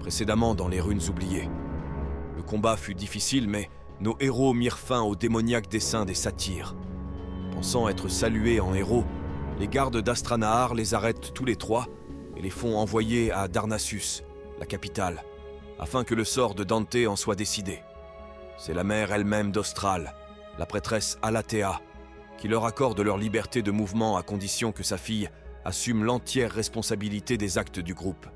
précédemment dans les runes oubliées. Le combat fut difficile, mais nos héros mirent fin au démoniaque dessein des satyres. Pensant être salués en héros, les gardes d'Astranahar les arrêtent tous les trois et les font envoyer à Darnassus, la capitale, afin que le sort de Dante en soit décidé. C'est la mère elle-même d'Austral, la prêtresse Alatea, qui leur accorde leur liberté de mouvement à condition que sa fille assume l'entière responsabilité des actes du groupe.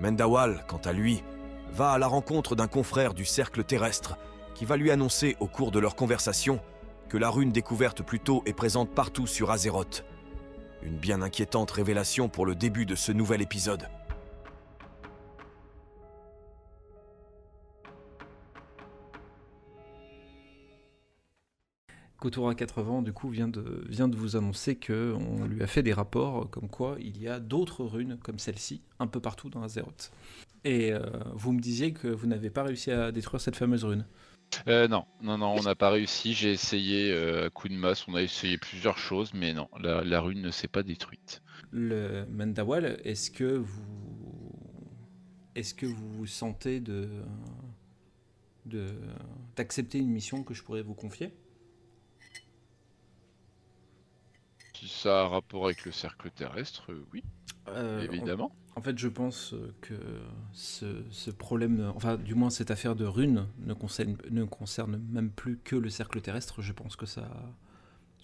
Mendawal, quant à lui, va à la rencontre d'un confrère du cercle terrestre qui va lui annoncer au cours de leur conversation que la rune découverte plus tôt est présente partout sur Azeroth. Une bien inquiétante révélation pour le début de ce nouvel épisode. Kotora 80 du coup vient de, vient de vous annoncer qu'on lui a fait des rapports comme quoi il y a d'autres runes comme celle-ci un peu partout dans Azeroth. Et euh, vous me disiez que vous n'avez pas réussi à détruire cette fameuse rune. Euh, non, non, non, on n'a pas réussi. J'ai essayé euh, à coup de masse, on a essayé plusieurs choses, mais non, la, la rune ne s'est pas détruite. Le Mendawal, est-ce que vous est-ce que vous vous sentez de de d'accepter une mission que je pourrais vous confier? Si ça a un rapport avec le cercle terrestre, euh, oui, Euh, évidemment. En fait, je pense que ce, ce problème, enfin, du moins cette affaire de runes, ne concerne, ne concerne même plus que le cercle terrestre. Je pense que ça.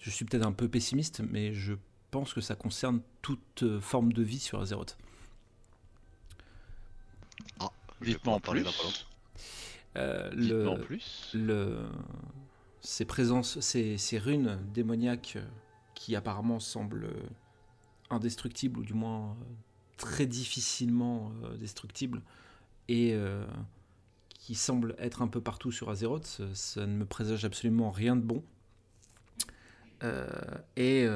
Je suis peut-être un peu pessimiste, mais je pense que ça concerne toute euh, forme de vie sur Azeroth. Je vais Dites-moi en parler plus. Euh, Dites-moi en plus. le, ces présences, ces, ces runes démoniaques euh, qui apparemment semblent euh, indestructibles, ou du moins euh, très difficilement euh, destructibles, et qui semblent être un peu partout sur Azeroth, ça, ne me présage absolument rien de bon. Et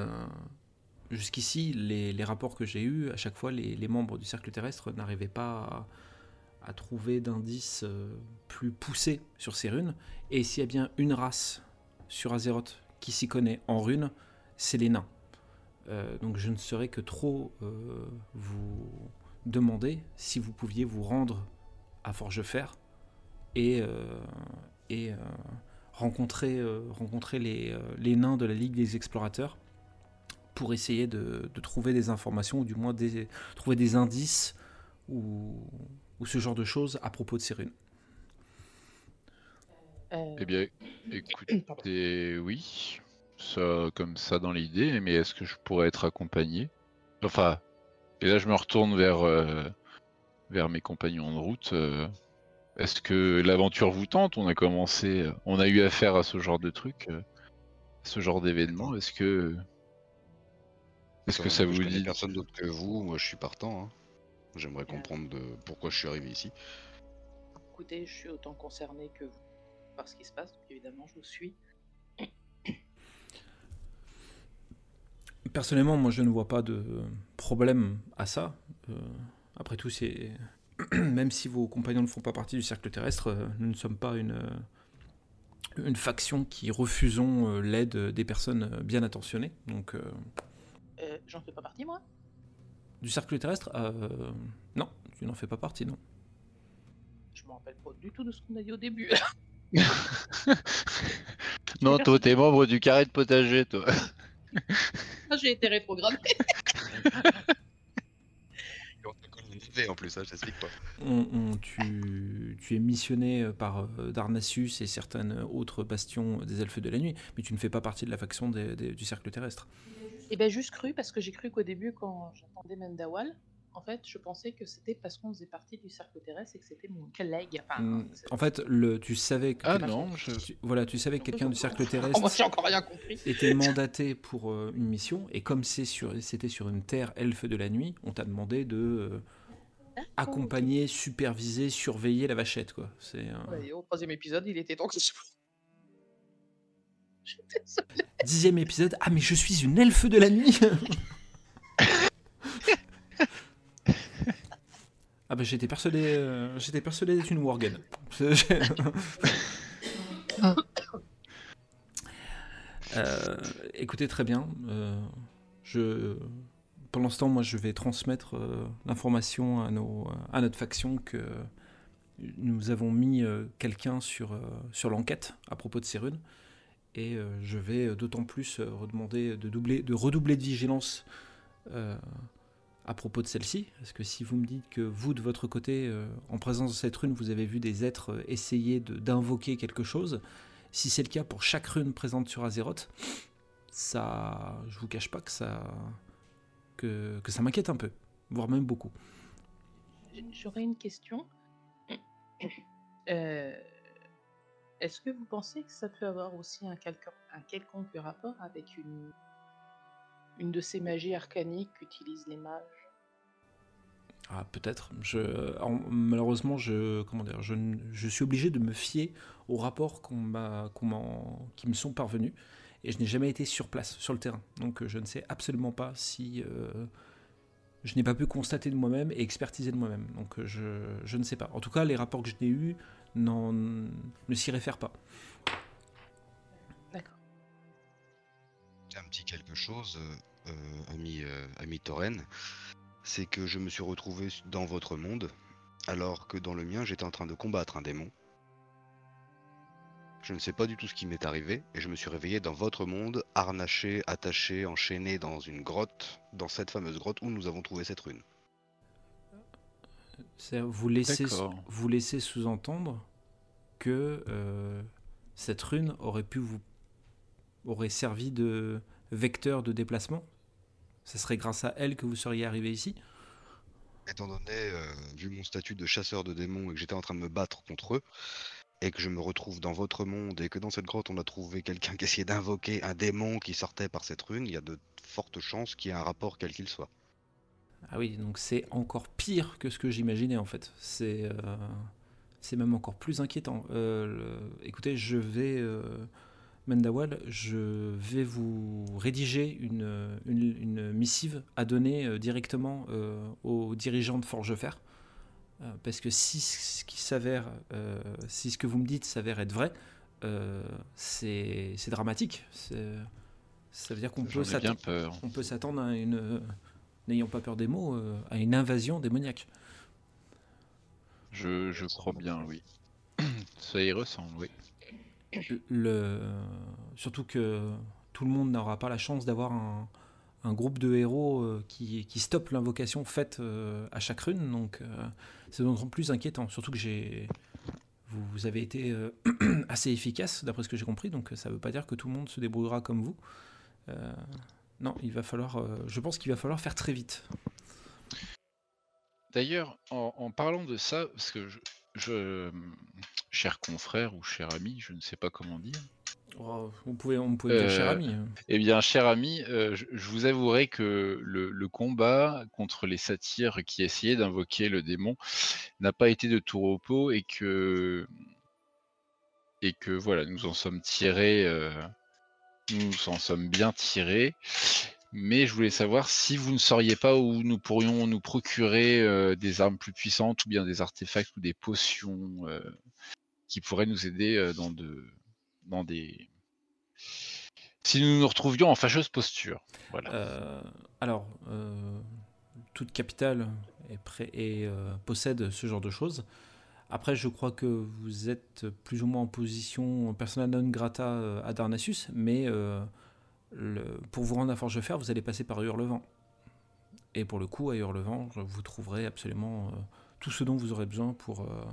jusqu'ici, les, rapports que j'ai eus, à chaque fois, les, membres du cercle terrestre n'arrivaient pas à, à trouver d'indices plus poussés sur ces runes. Et s'il y a bien une race sur Azeroth qui s'y connaît en runes, c'est les nains. Euh, donc je ne saurais que trop euh, vous demander si vous pouviez vous rendre à Forgefer et, euh, et euh, rencontrer, euh, rencontrer les, euh, les nains de la Ligue des Explorateurs pour essayer de, de trouver des informations ou du moins des, trouver des indices ou, ou ce genre de choses à propos de ces runes. Euh, Eh bien, écoutez, oui, ça comme ça dans l'idée, mais est-ce que je pourrais être accompagné? Enfin, et là je me retourne vers, euh, vers mes compagnons de route. euh, est-ce que l'aventure vous tente? On a commencé, euh, on a eu affaire à ce genre de truc, euh, ce genre d'événement. Est-ce que, est-ce que ça vous dit personne d'autre que vous, moi je suis partant. hein. J'aimerais comprendre de pourquoi je suis arrivé ici. Écoutez, je suis autant concerné que vous par ce qui se passe, donc évidemment, je vous suis. Personnellement, moi, je ne vois pas de problème à ça. Euh, après tout, c'est même si vos compagnons ne font pas partie du cercle terrestre, euh, nous ne sommes pas une euh, une faction qui refusons l'aide des personnes bien attentionnées. Donc, euh, Euh, J'en fais pas partie, moi du cercle terrestre, euh, non, tu n'en fais pas partie, non. Je me rappelle pas du tout de ce qu'on a dit au début. Non, toi, t'es membre du carré de potager, toi. Ah, J'ai été rétrogradé. En plus, ça, j'explique pas. On- on- tu, tu es missionné par euh, Darnassus et certaines autres bastions des elfes de la nuit, mais tu ne fais pas partie de la faction des- des- du cercle terrestre. Et ben juste cru, parce que j'ai cru qu'au début, quand j'entendais Mendawal, en fait, je pensais que c'était parce qu'on faisait partie du cercle terrestre et que c'était mon collègue. Enfin, Mm, c'est- En fait, le, tu savais que Ah non, je... tu- voilà, tu savais que quelqu'un du cercle Oh, moi, terrestre j'ai encore rien compris. était mandaté pour euh, une mission, et comme c'est sur, c'était sur une terre elfe de la nuit, on t'a demandé de euh, accompagner, superviser, surveiller la vachette, quoi. C'est. Ouais, au troisième épisode, il était temps que je... Je suis désolée. dixième épisode. Ah, mais je suis une elfe de la nuit. ah bah j'étais persuadé, euh, j'étais persuadé d'être une worgen. Euh, écoutez très bien, euh, je ce temps, moi, je vais transmettre l'information à, notre faction que nous avons mis quelqu'un sur, l'enquête à propos de ces runes. Et je vais d'autant plus redemander de, doubler, de redoubler de vigilance à propos de celle-ci, parce que si vous me dites que vous, de votre côté, euh, en présence de cette rune, vous avez vu des êtres euh, essayer d'invoquer quelque chose, si c'est le cas pour chaque rune présente sur Azeroth, ça, je vous cache pas que ça, que, ça m'inquiète un peu, voire même beaucoup. J'aurais une question. Euh, est-ce que vous pensez que ça peut avoir aussi un quelconque rapport avec une une de ces magies arcaniques qu'utilisent les mages ah, peut-être. Je, malheureusement, je, suis obligé de me fier aux rapports qui me sont parvenus, et je n'ai jamais été sur place, sur le terrain. Donc, euh, je ne sais absolument pas si euh, je n'ai pas pu constater de moi-même et expertiser de moi-même. Donc, euh, je, je, ne sais pas. En tout cas, les rapports que je n'ai eus ne s'y réfèrent pas. Un petit quelque chose, euh, euh, ami, euh, ami Toren, c'est que je me suis retrouvé dans votre monde, alors que dans le mien, j'étais en train de combattre un démon. Je ne sais pas du tout ce qui m'est arrivé, et je me suis réveillé dans votre monde, harnaché, attaché, enchaîné dans une grotte, dans cette fameuse grotte où nous avons trouvé cette rune. Vous laissez, vous laissez sous-entendre que cette rune aurait pu vous aurait servi de vecteur de déplacement? Ce serait grâce à elle que vous seriez arrivé ici? Étant donné, euh, vu mon statut de chasseur de démons et que j'étais en train de me battre contre eux, et que je me retrouve dans votre monde et que dans cette grotte on a trouvé quelqu'un qui essayait d'invoquer un démon qui sortait par cette rune, il y a de fortes chances qu'il y ait un rapport quel qu'il soit. Ah oui, donc c'est encore pire que ce que j'imaginais en fait. C'est euh, c'est même encore plus inquiétant. Euh, écoutez, je vais Mendawal, je vais vous rédiger une, une, missive à donner euh, directement euh, aux dirigeants de Forgefer. Euh, parce que si ce qui s'avère, si ce que vous me dites s'avère être vrai, c'est dramatique. Ça veut dire qu'on peut s'attendre à une, n'ayant pas peur des mots, à une invasion démoniaque. Je, je crois bien, oui. Ça y ressemble, oui surtout que tout le monde n'aura pas la chance d'avoir un, groupe de héros euh, qui, stoppe l'invocation faite euh, à chaque rune, donc euh, c'est d'autant plus inquiétant. Surtout que j'ai, vous, avez été assez efficace d'après ce que j'ai compris, donc ça ne veut pas dire que tout le monde se débrouillera comme vous. non, il va falloir, je pense qu'il va falloir faire très vite. D'ailleurs, en, parlant de ça, parce que je, cher confrère ou cher ami, je ne sais pas comment dire. Oh, on pouvait, on pouvait dire cher euh, ami. Hein. Eh bien, cher ami, euh, je, vous avouerai que le, combat contre les satyres qui essayaient d'invoquer le démon n'a pas été de tout repos et que et que voilà, nous en sommes tirés, euh, nous en sommes bien tirés mais je voulais savoir si vous ne sauriez pas où nous pourrions nous procurer euh, des armes plus puissantes ou bien des artefacts ou des potions euh, qui pourraient nous aider euh, dans, de, dans des... Si nous nous retrouvions en fâcheuse posture. Voilà. alors, toute capitale est prêt et possède ce genre de choses. Après, je crois que vous êtes plus ou moins en position persona non grata à Darnassus, mais pour vous rendre à Forgefer, vous allez passer par Hurlevent. Et pour le coup, à Hurlevent, vous trouverez absolument euh, tout ce dont vous aurez besoin pour, euh,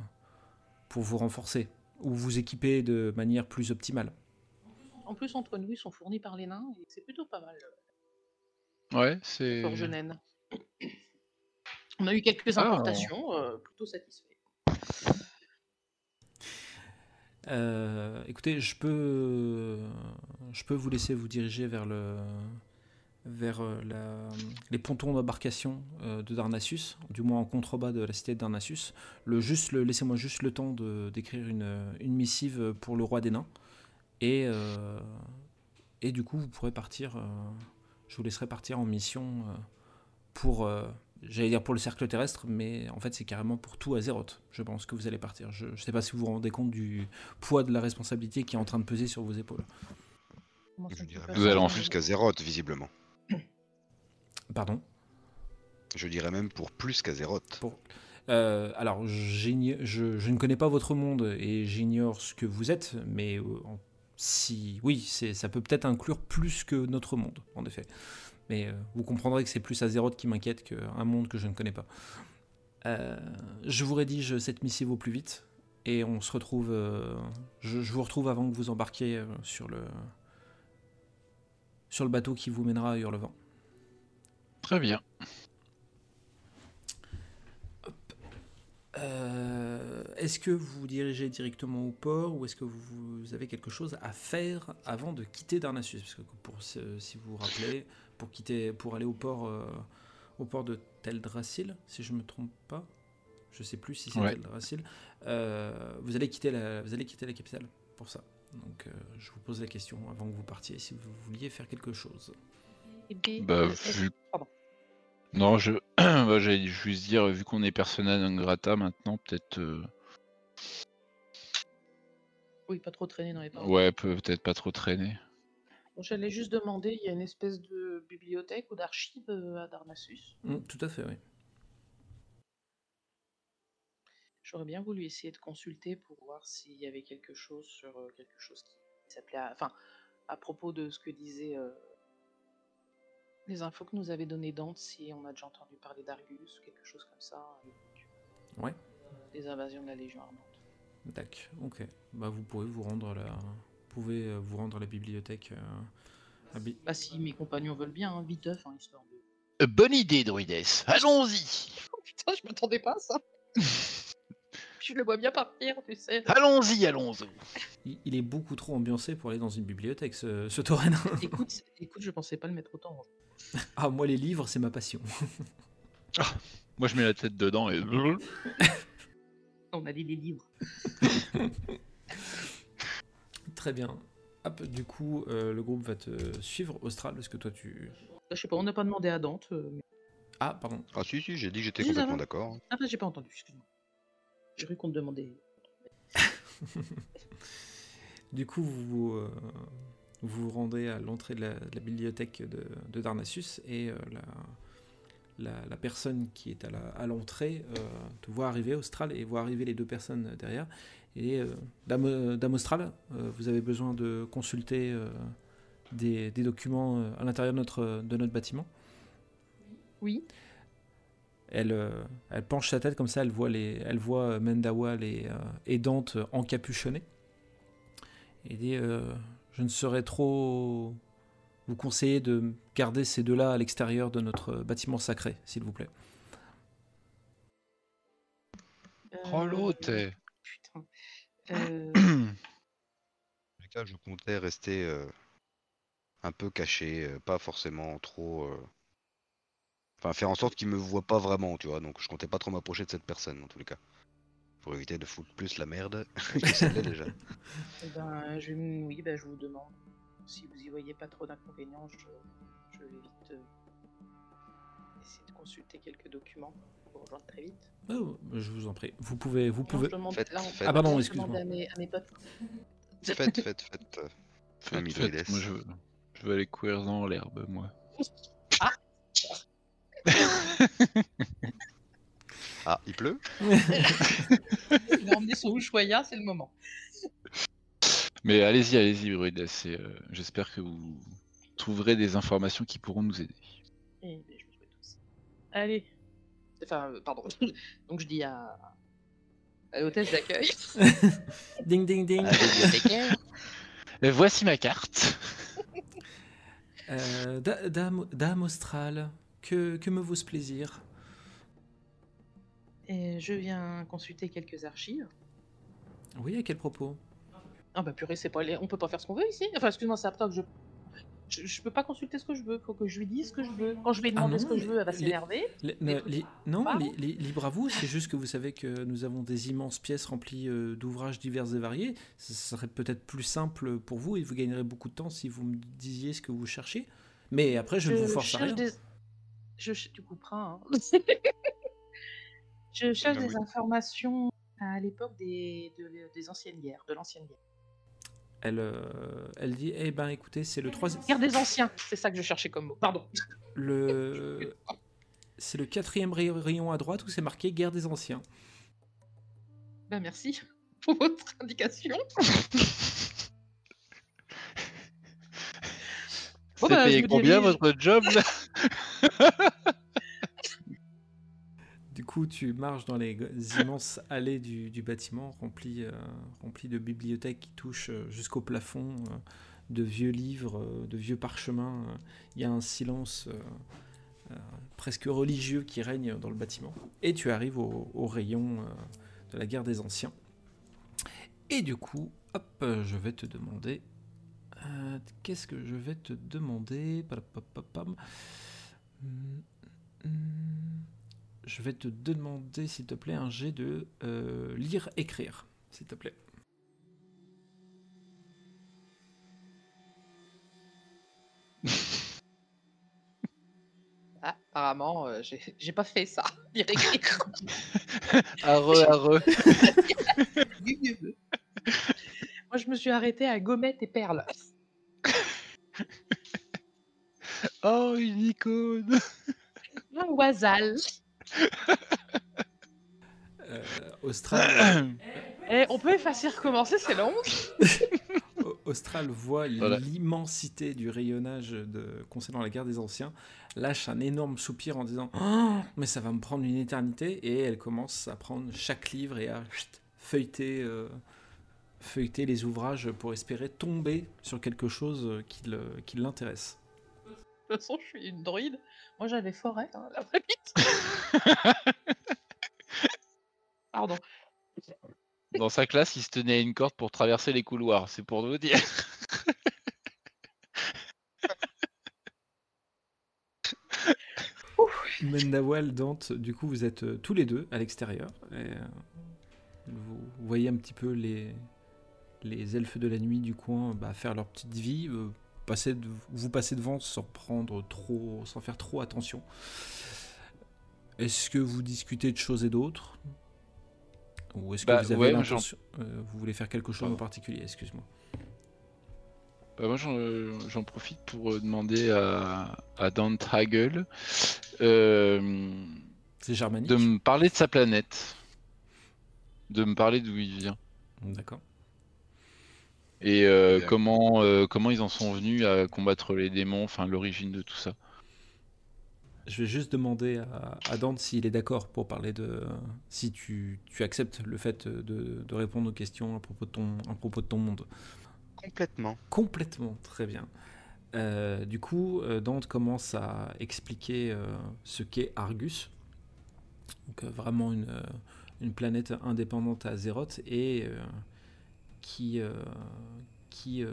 pour vous renforcer ou vous équiper de manière plus optimale. En plus, entre nous, ils sont fournis par les nains et c'est plutôt pas mal. Ouais, c'est. Forge On a eu quelques ah. importations, euh, plutôt satisfaits. Euh, écoutez, je peux, je peux vous laisser vous diriger vers, le, vers euh, la, les pontons d'embarcation euh, de Darnassus, du moins en contrebas de la cité de Darnassus. Le, juste, le, laissez-moi juste le temps de, d'écrire une, une, missive pour le roi des nains. Et, et du coup, vous pourrez partir. je vous laisserai partir en mission pour j'allais dire pour le cercle terrestre, mais en fait c'est carrément pour tout Azeroth. Je pense que vous allez partir. Je ne sais pas si vous vous rendez compte du poids de la responsabilité qui est en train de peser sur vos épaules. Nous allons jusqu'à Azeroth, visiblement. Pardon Je dirais même pour plus qu'Azeroth. Pour- Euh, alors, je, je ne connais pas votre monde et j'ignore ce que vous êtes, mais euh, si oui, ça peut peut-être inclure plus que notre monde, en effet. Mais euh, vous comprendrez que c'est plus Azeroth qui m'inquiète qu'un monde que je ne connais pas. Je vous rédige cette missive au plus vite et on se retrouve. je, je vous retrouve avant que vous embarquiez sur le sur le bateau qui vous mènera à Hurlevent. Très bien. Euh, est-ce que vous vous dirigez directement au port ou est-ce que vous, vous avez quelque chose à faire avant de quitter Darnassus? Parce que pour, si vous vous rappelez, pour, quitter, pour aller au port, euh, au port de Teldrassil, si je ne me trompe pas, je sais plus si c'est Ouais. Teldrassil, euh, vous, allez quitter la, vous allez quitter la capitale pour ça. Donc euh, je vous pose la question avant que vous partiez si vous vouliez faire quelque chose. Bien, Bah, vu- Pardon. Non, je bah, j'allais juste dire, vu qu'on est persona non grata maintenant, peut-être. euh, Oui, pas trop traîner dans les paroles. Ouais, peut- peut-être pas trop traîner. Bon, J'allais juste demander, il y a une espèce de bibliothèque ou d'archive euh, à Darnassus. Mm, tout à fait, oui. J'aurais bien voulu essayer de consulter pour voir s'il y avait quelque chose sur euh, quelque chose qui s'appelait. à- Enfin, à propos de ce que disaient euh, les infos que nous avait donné Dante, si on a déjà entendu parler d'Argus ou quelque chose comme ça. à l'époque. Ouais. Des invasions de la Légion Armante. D'accord, ok. Bah, vous pouvez vous rendre à la, vous pouvez euh, vous rendre à la bibliothèque. euh, à Bi- Bah, si mes compagnons veulent bien, hein, viteuf, hein, histoire de. Euh, Bonne idée, Druides. Allons-y. Oh putain, je m'attendais pas à ça! je le vois bien partir, tu sais. Allons-y, allons-y. Il, il est beaucoup trop ambiancé pour aller dans une bibliothèque, ce, ce tauren. écoute, écoute, je pensais pas le mettre autant. Ah, moi, les livres, c'est ma passion. Moi, je mets la tête dedans et. On a dit les livres. Très bien. Hop, du coup, euh, le groupe va te suivre. Austral, est-ce que toi tu. Je sais pas, on n'a pas demandé à Dante. euh, mais- Ah, pardon. Ah si, si, j'ai dit que j'étais complètement d'accord. Ah, bah, j'ai pas entendu, excuse-moi. J'ai cru qu'on te demandait. Du coup, vous euh, vous, vous rendez à l'entrée de la, de la bibliothèque de, de Darnassus et euh, la, la, la personne qui est à l'entrée euh, te voit arriver, Austral, et voit arriver les deux personnes derrière. Et euh, Dame, Dame Austral, vous avez besoin de consulter des, des documents à l'intérieur de notre, de notre bâtiment. Oui. Elle, elle penche sa tête comme ça, elle voit, les, elle voit Mendawa les, euh, et Dante encapuchonnés. Et dit euh, Je ne saurais trop vous conseiller de garder ces deux-là à l'extérieur de notre bâtiment sacré, s'il vous plaît. Oh l'autre. Euh, Putain. Euh, En tout cas, je comptais rester euh, un peu caché, euh, pas forcément trop. euh, Enfin, faire en sorte qu'il me voit pas vraiment, tu vois. Donc, je comptais pas trop m'approcher de cette personne, en tous les cas. Pour éviter de foutre plus la merde que déjà. eh ben, je, oui, ben, je vous demande. Si vous y voyez pas trop d'inconvénients, je, je vais vite euh, essayer de consulter quelques documents pour vous rejoindre très vite. Oh, je vous en prie. Vous pouvez. Vous pouvez... je demande- Faites- là, faites. Ah, pardon, excuse-moi. À mes, à mes potes. Faites, faites, faites. euh, Faites, faites. Moi, je veux, je veux aller courir dans l'herbe, moi. Ah, il pleut? Il a emmené son Ushuaïa, c'est le moment. Mais allez-y, allez-y, c'est, euh, J'espère que vous trouverez des informations qui pourront nous aider. Eh ben, je vous souhaite tous. Allez. Enfin, euh, pardon. Donc je dis à, à l'hôtesse d'accueil. Ding, ding, ding. Voici ma carte. Euh, da- dame, dame Austral, que, que me vaut ce plaisir? Et je viens consulter quelques archives. Oui, à quel propos? Ah bah purée, c'est pas les... on peut pas faire ce qu'on veut ici. Enfin, excuse-moi, c'est à toi que je... je... je peux pas consulter ce que je veux. Faut que je lui dise ce que je veux. Quand je vais lui Ah demander non, ce que je veux, elle va s'énerver. Les- non, libre à vous, c'est juste que vous savez que nous avons des immenses pièces remplies euh, d'ouvrages divers et variés. Ce serait peut-être plus simple pour vous et vous gagnerez beaucoup de temps si vous me disiez ce que vous cherchez. Mais après, je, ne vous force à rien. des... Je... Tu couperas. hein. je cherche des informations à l'époque des... de- des anciennes guerres, de l'ancienne guerre. Elle, euh, elle dit Eh ben, écoutez, c'est le troisième. Guerre des anciens, c'est ça que je cherchais comme mot. Pardon. Le... C'est le quatrième rayon à droite où c'est marqué guerre des anciens. Ben merci pour votre indication. C'est bah, payé combien votre job là? coup, tu marches dans les immenses allées du, bâtiment remplies euh, de bibliothèques qui touchent euh, jusqu'au plafond, euh, de vieux livres, de vieux parchemins. Il y a un silence presque religieux qui règne dans le bâtiment. Et tu arrives au, rayon de la guerre des anciens. Et du coup, hop, je vais te demander. Qu'est-ce que je vais te demander? Je vais te demander, s'il te plaît, un jet de euh, lire-écrire, s'il te plaît. Ah, apparemment, euh, j'ai pas fait ça. Lire écrire. arre, arre. Moi, je me suis arrêté à gommette et perles. oh, une icône. Un oisal. Euh, Austral. Eh, on peut effacer recommencer, c'est long. Austral voit l'immensité du rayonnage de, concernant la guerre des anciens, lâche un énorme soupir en disant oh, Mais ça va me prendre une éternité. Et elle commence à prendre chaque livre et à feuilleter, euh, feuilleter les ouvrages pour espérer tomber sur quelque chose qui l'intéresse. De toute façon, je suis une druide. Moi, j'avais forêt, hein, la Pardon. Dans sa classe, il se tenait à une corde pour traverser les couloirs, c'est pour vous dire. Mendawal, Dante, du coup, vous êtes euh, tous les deux à l'extérieur. Euh, vous voyez un petit peu les, les elfes de la nuit du coin bah, faire leur petite vie. Euh, vous passez devant sans prendre trop, sans faire trop attention. Est-ce que vous discutez de choses et d'autres Ou est-ce que bah, vous avez l'intention euh, Vous voulez faire quelque chose en particulier Excuse-moi. Bah, moi, j'en profite pour euh, demander à, à Dante Hagel euh, de me parler de sa planète, de me parler d'où il vient. D'accord. Et euh, comment, euh, comment ils en sont venus à combattre les démons, enfin l'origine de tout ça. Je vais juste demander à, Dante s'il est d'accord pour parler de. Si tu, tu acceptes le fait de, de, répondre aux questions à propos de ton, à propos de ton monde. Complètement. Complètement, très bien. Euh, du coup, Dante commence à expliquer ce qu'est Argus. Donc, vraiment une, une planète indépendante à Azeroth et qui, euh, qui, euh,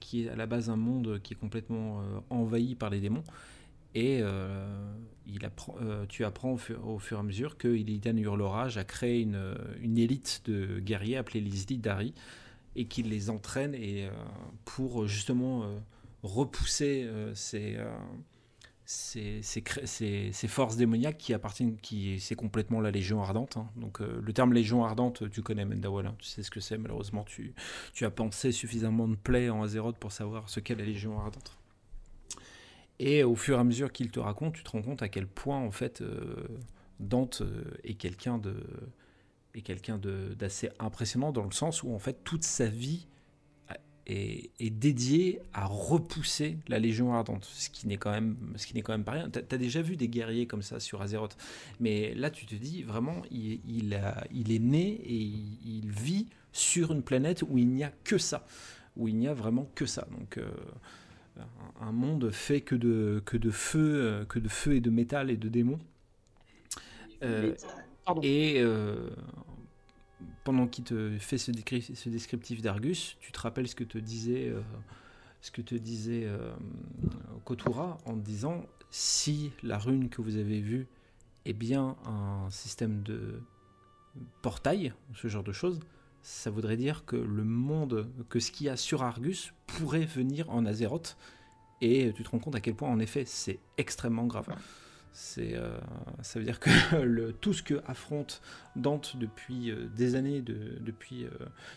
qui est à la base un monde qui est complètement euh, envahi par les démons. Et il apprend, tu apprends au fur, et à mesure que Illidan Hurlorage a créé une, une, élite de guerriers appelée les Dari et qu'il les entraîne et, pour justement repousser ces, ces, forces démoniaques qui appartiennent, qui c'est complètement la Légion Ardente. Hein. Donc euh, le terme Légion Ardente, tu connais Mendawal, hein. tu sais ce que c'est. Malheureusement, tu, tu as pensé suffisamment de plaies en Azeroth pour savoir ce qu'est la Légion Ardente. Et au fur et à mesure qu'il te raconte, tu te rends compte à quel point en fait euh, Dante euh, est quelqu'un de est quelqu'un d'assez impressionnant dans le sens où en fait toute sa vie est, dédié à repousser la Légion Ardente, ce qui n'est quand même, ce qui n'est quand même pas rien. Tu as, déjà vu des guerriers comme ça sur Azeroth, mais là tu te dis vraiment, il, il est né et il, vit sur une planète où il n'y a que ça, où il n'y a vraiment que ça. Donc euh, un monde fait que de, que de feu, euh, que de feu et de métal et de démons. Euh, et pendant qu'il te fait ce, descriptif d'Argus, tu te rappelles ce que te disait, euh, ce que te disait euh, Kotura en disant si la rune que vous avez vue est bien un système de portail, ce genre de choses, ça voudrait dire que le monde, que ce qu'il y a sur Argus pourrait venir en Azeroth. Et tu te rends compte à quel point, en effet, c'est extrêmement grave. C'est, euh, ça veut dire que le, tout ce que affronte Dante depuis euh, des années, de, depuis euh,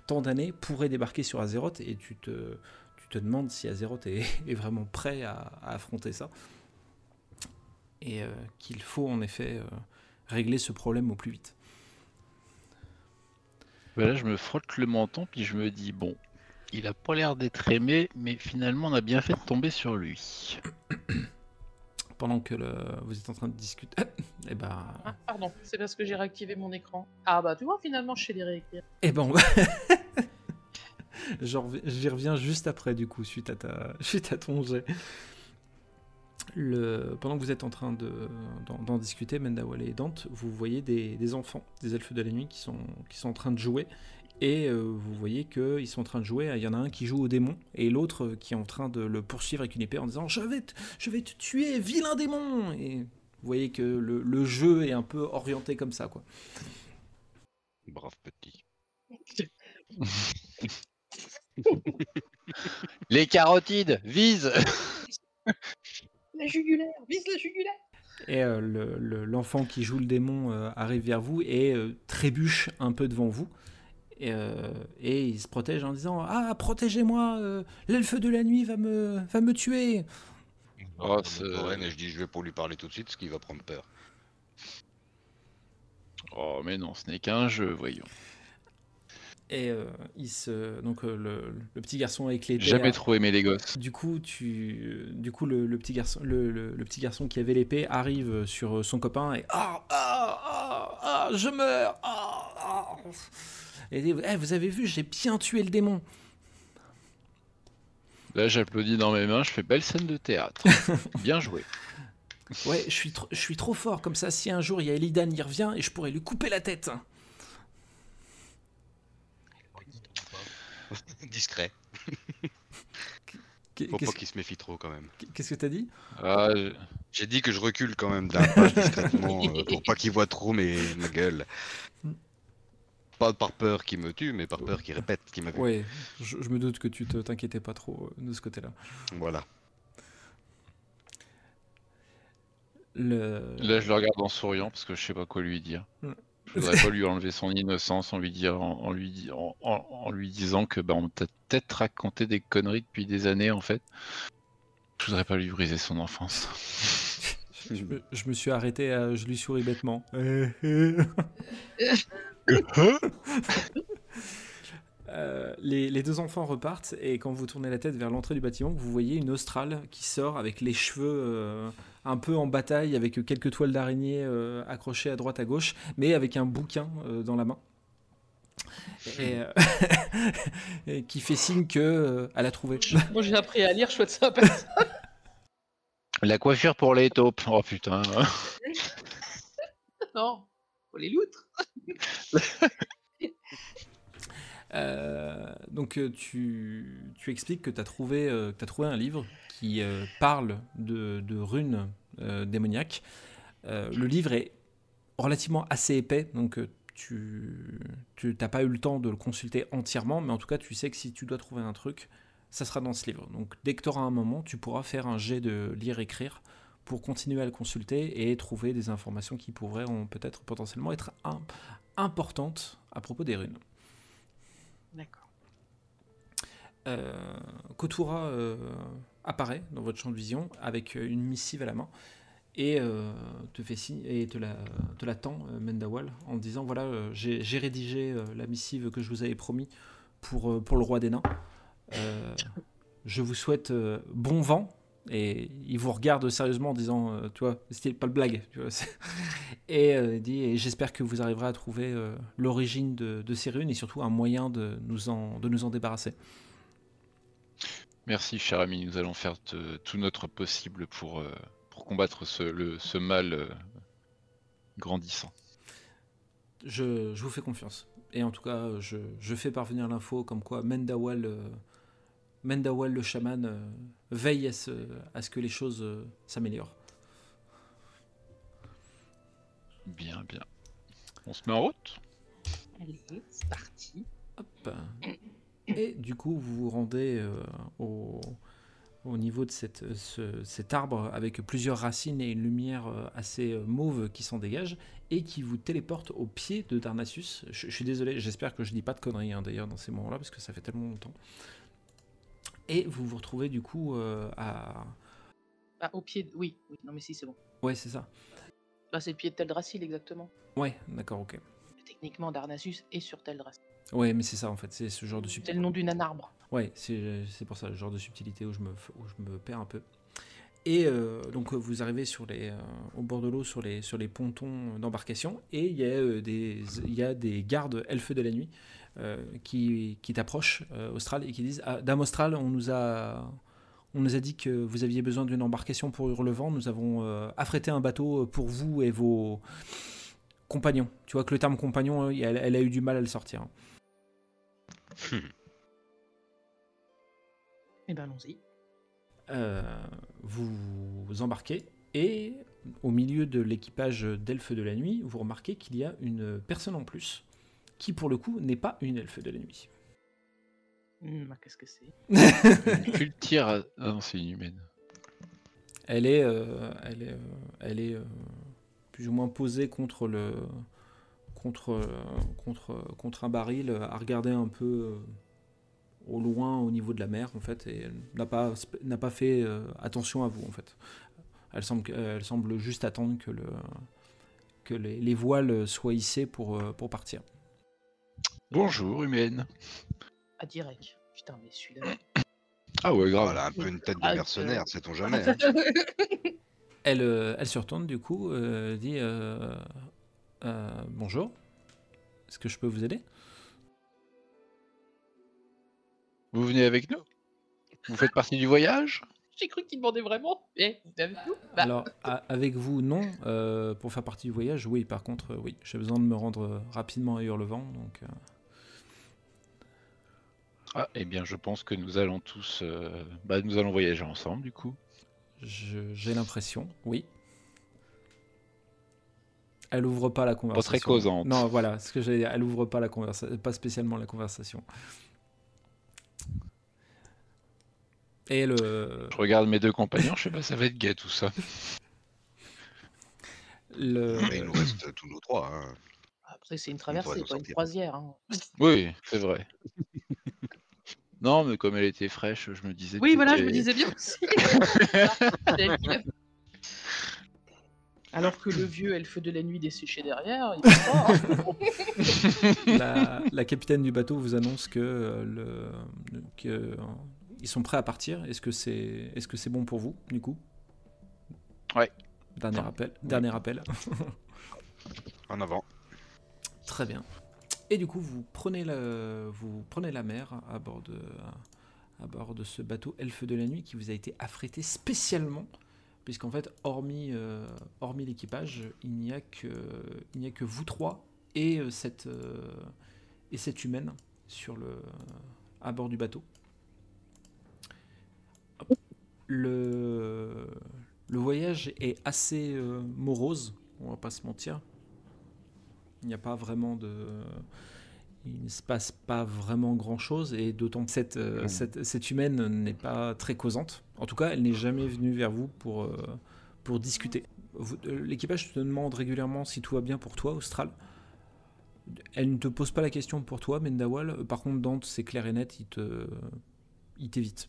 tant d'années, pourrait débarquer sur Azeroth et tu te, tu te demandes si Azeroth est, est vraiment prêt à, affronter ça. et qu'il faut en effet régler ce problème au plus vite. Bah là, je me frotte le menton, puis je me dis, bon, il a pas l'air d'être aimé, mais finalement, on a bien fait de tomber sur lui. Pendant que le- vous êtes en train de discuter, et ben, Ah, pardon, c'est parce que j'ai réactivé mon écran. Ah bah tu vois, finalement, je sais les réécrire. et ben, j'y reviens juste après du coup, suite à ta, suite à ton jet. Le... Pendant que vous êtes en train de d'en d'en discuter, Mendawale et Dante, vous voyez des, des enfants, des elfes de la nuit qui sont, qui sont en train de jouer. Et euh, vous voyez qu'ils sont en train de jouer. Il y en a un qui joue au démon et l'autre qui est en train de le poursuivre avec une épée en disant Je vais te, je vais te tuer, vilain démon Et vous voyez que le, le jeu est un peu orienté comme ça, quoi. Brave petit. Les carotides, vise La jugulaire, vise la jugulaire Et euh, le- le- l'enfant qui joue le démon euh, arrive vers vous et euh, trébuche un peu devant vous. Et, euh, et il se protège en disant Ah, protégez-moi, euh, l'elfe de la nuit va me, va me tuer. Oh, et je dis je vais pour lui parler tout de suite parce qu'il va prendre peur. Oh, mais non, ce n'est qu'un jeu, voyons. Et euh, il se, donc euh, le, le petit garçon avec l'épée. Jamais trop aimé les gosses. Du coup, tu, du coup, le, le petit garçon, le, petit garçon qui avait l'épée arrive sur son copain et ah ah ah ah, je meurs. Ah, ah. Et Eh, vous avez vu, j'ai bien tué le démon. Là, j'applaudis dans mes mains, je fais belle scène de théâtre. Bien joué. Ouais, je suis, je suis trop fort. Comme ça, si un jour il y a Elidan, il revient et je pourrais lui couper la tête. Discret. Faut pas qu'il se méfie trop quand même. qu'est-ce que t'as dit? Ah, J'ai dit que je recule quand même d'un pas discrètement euh, pour pas qu'il voit trop mes, ma gueule. Pas par peur qu'il me tue, mais par peur qu'il répète qu'il m'a vu. Ouais, je, je me doute que tu te- t'inquiétais pas trop euh, de ce côté-là. Voilà. Le... Là, je le regarde en souriant parce que je sais pas quoi lui dire. Je voudrais pas lui enlever son innocence en lui, dire, en, en lui, di- en, en- en lui disant que bah, on t'a peut-être raconté des conneries depuis des années en fait. Je voudrais pas lui briser son enfance. Je, me, je me suis arrêté, à- je lui souris bêtement. Euh, les, les deux enfants repartent et quand vous tournez la tête vers l'entrée du bâtiment, vous voyez une Australe qui sort avec les cheveux euh, un peu en bataille, avec quelques toiles d'araignée euh, accrochées à droite à gauche, mais avec un bouquin euh, dans la main. Et, euh, et qui fait signe que euh, elle a trouvé. Moi j'ai appris à lire, je souhaite ça à personne. La coiffure pour les taupes. Oh putain. Non, faut les loutres. Euh, donc euh, tu, expliques que tu as, trouvé, euh, trouvé un livre qui parle de, runes démoniaques. Le livre est relativement assez épais, donc tu n'as pas eu le temps de le consulter entièrement, mais en tout cas tu sais que si tu dois trouver un truc, ça sera dans ce livre. Donc dès que tu auras un moment, tu pourras faire un jet de lire-écrire pour continuer à le consulter et trouver des informations qui pourraient en- peut-être potentiellement être im- importantes à propos des runes. D'accord. Euh, Kotura euh, apparaît dans votre champ de vision avec euh, une missive à la main et te fait et te la, te la tend Mendawal en disant voilà j'ai rédigé la missive que je vous avais promis pour, le roi des nains. Je vous souhaite bon vent et il vous regarde sérieusement en disant euh, tu vois c'était pas le blague tu vois, c'est- et euh, il dit et j'espère que vous arriverez à trouver euh, l'origine de, de ces runes et surtout un moyen de nous en, de nous en débarrasser. Merci cher ami, nous allons faire te- tout notre possible pour, pour combattre ce, le, ce mal grandissant. Je, je vous fais confiance. Et en tout cas, je, je fais parvenir l'info comme quoi Mendawal, Mendawal le chaman euh, veille à ce, à ce que les choses euh, s'améliorent. Bien, bien. On se met en route? Allez, c'est parti. Hop. Et du coup, vous vous rendez euh, au, au niveau de cette, ce- cet arbre avec plusieurs racines et une lumière assez mauve qui s'en dégage et qui vous téléporte au pied de Darnassus. Je, je suis désolé, j'espère que je dis pas de conneries hein, d'ailleurs dans ces moments-là parce que ça fait tellement longtemps. Et vous vous retrouvez du coup euh, à. Ah, au pied. de- Oui, oui, non mais si, c'est bon. Ouais, c'est ça. Bah, c'est le pied de Teldrassil, exactement. Ouais, d'accord, ok. Techniquement, Darnassus est sur Teldrassil. Ouais, mais c'est ça en fait, c'est ce genre de C'est subtilité. le nom d'une arbre. Ouais, c'est c'est pour ça, le genre de subtilité où je me, où je me perds un peu. Et euh, donc euh, vous arrivez sur les, euh, au bord de l'eau sur les, sur les pontons d'embarcation et il y, a, euh, des, il y a des gardes elfes de la nuit euh, qui, qui t'approchent, euh, Austral, et qui disent ah, Dame Austral, on nous, a, on nous a dit que vous aviez besoin d'une embarcation pour Hurlevent. Nous avons euh, affrété un bateau pour vous et vos compagnons. Tu vois que le terme compagnon, elle, elle a eu du mal à le sortir. hein. Eh ben, allons-y. Euh, vous embarquez et au milieu de l'équipage d'elfes de la nuit, vous remarquez qu'il y a une personne en plus qui pour le coup n'est pas une elfe de la nuit. Hmm, bah, Qu'est-ce que c'est? Tu le tires. à- Ah non, c'est une humaine. Elle est, euh, elle est, euh, elle est euh, plus ou moins posée contre le, contre, contre, contre un baril, à regarder un peu euh, au loin au niveau de la mer en fait, et elle n'a pas, n'a pas fait euh, attention à vous en fait. Elle semble, elle semble juste attendre que le, que les, les voiles soient hissées pour, euh, pour partir. Bonjour, humaine. Ah, direct. Putain, mais celui-là. Ah ouais, grave. Voilà, un peu une tête de Ah, mercenaire, sait-on jamais. hein. Elle, euh, elle se retourne du coup, euh, dit euh, euh, bonjour. Est-ce que je peux vous aider? Vous venez avec nous? Vous faites partie du voyage? J'ai cru qu'il demandait vraiment. Eh, vous nous? Bah, Alors, a- avec vous, non. Euh, pour faire partie du voyage, oui. Par contre, euh, oui. J'ai besoin de me rendre euh, rapidement à Hurlevent. Donc, euh, Ah, eh bien, je pense que nous allons tous. euh, Bah, nous allons voyager ensemble, du coup. je- j'ai l'impression, oui. Elle ouvre pas la conversation. très causante. Non, voilà. Ce que j'allais dire. Elle ouvre pas la conversation. Pas spécialement la conversation. Et le. Je regarde mes deux compagnons, je sais pas, ça va être gay tout ça. le... Mais il nous reste tous nos trois. hein. Après, c'est une traversée, pas une croisière. hein. Oui, c'est vrai. non, mais comme elle était fraîche, je me disais. Oui, voilà, je me disais bien aussi. Alors que le vieux elfe de la nuit desséché derrière, il est la, la capitaine du bateau vous annonce que, euh, le, que ils sont prêts à partir. Est-ce que c'est est-ce que c'est bon pour vous du coup? Ouais. Dernier Enfin, appel. Dernier appel. En avant. Très bien. Et du coup, vous prenez la, vous prenez la mer à bord de à bord de ce bateau elfe de la nuit qui vous a été affrété spécialement puisqu'en fait, hormis, euh, hormis l'équipage, il n'y a que il n'y a que vous trois et euh, cette euh, et cette humaine sur le à bord du bateau. Le le voyage est assez euh, morose, on va pas se mentir. Il n'y a pas vraiment de il ne se passe pas vraiment grand chose et d'autant que cette, euh, cette, cette humaine n'est pas très causante. En tout cas, elle n'est jamais venue vers vous pour, euh, pour discuter. L'équipage te demande régulièrement si tout va bien pour toi, Austral. Elle ne te pose pas la question pour toi, Mendawal. Par contre, Dante, c'est clair et net, il te, il t'évite.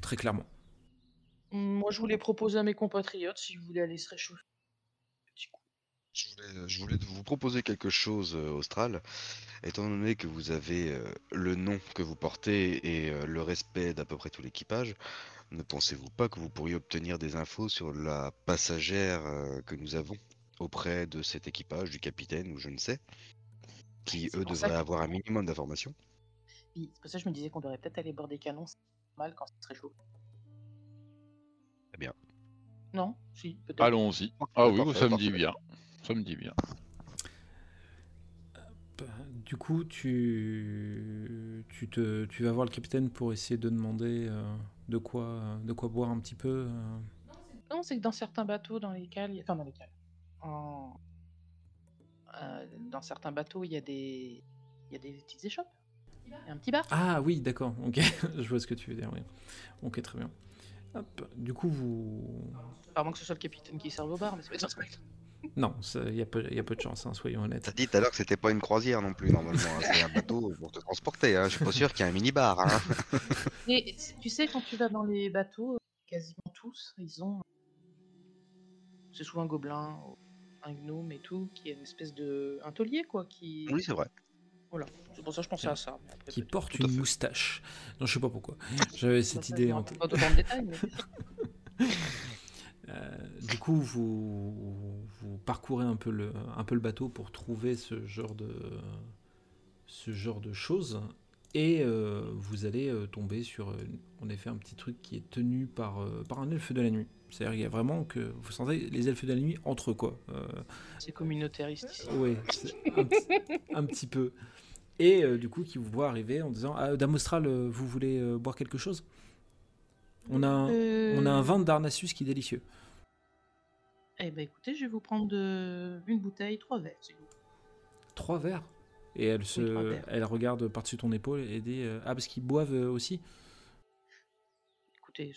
Très clairement. Moi, je voulais proposer à mes compatriotes si vous voulez aller se réchauffer. Petit coup. Je voulais, je voulais vous proposer quelque chose, euh, Austral. Étant donné que vous avez euh, le nom que vous portez et euh, le respect d'à peu près tout l'équipage, ne pensez-vous pas que vous pourriez obtenir des infos sur la passagère euh, que nous avons auprès de cet équipage, du capitaine ou je ne sais, qui eux ça devraient que- avoir un minimum d'informations? C'est pour ça que je me disais qu'on devrait peut-être aller boire des canons, c'est normal quand c'est très chaud. Non Si, peut-être. Allons-y. Ah oui, Parfait, ça me dit bien. Ça me dit bien. Du coup, tu, tu, te, tu vas voir le capitaine pour essayer de demander euh, de, quoi, de quoi boire un petit peu. euh. Non, c'est que dans certains bateaux dans y a- Enfin, dans lesquels. En- euh, dans certains bateaux, il y a des. Il y a des petites échoppes. Il y a un petit bar. Ah oui, d'accord, ok, je vois ce que tu veux dire, oui. Ok, très bien. Hop, du coup, vous... Moins que ce soit le capitaine qui serve au bar, mais c'est pas ça. Non, il y, a peu- y a peu de chance, hein, soyons honnêtes. T'as dit tout à l'heure que c'était pas une croisière non plus normalement, hein, c'est un bateau pour te transporter. Hein. Je suis pas sûr qu'il y ait un mini-bar. Hein. Mais tu sais, quand tu vas dans les bateaux, quasiment tous, ils ont C'est souvent un gobelin, un gnome et tout, qui est une espèce de. un taulier, quoi. Qui... Oui, c'est vrai. Voilà. C'est pour ça que je pensais à ça. après, Qui porte une moustache. Non, je sais pas pourquoi. J'avais cette idée en tête. Pas de détails, mais. Euh, du coup, vous, vous parcourez un peu, le, un peu le bateau pour trouver ce genre de, ce genre de choses. Et euh, vous allez euh, tomber sur, en effet, un petit truc qui est tenu par, par un elfe de la nuit. C'est-à-dire qu'il y a vraiment que vous sentez les elfes de la nuit entre eux, quoi. C'est communautariste ici. oui, un, un petit peu. Et euh, du coup, qui vous voit arriver en disant ah, Dame Austral, euh, vous voulez euh, boire quelque chose? On a, un, on a un vin Darnassus qui est délicieux. Eh ben écoutez, je vais vous prendre de... une bouteille, trois verres, s'il vous plaît. Trois verres? Et elle, se, Oui, elle regarde par-dessus ton épaule et dit Ah, parce qu'ils boivent aussi Écoutez,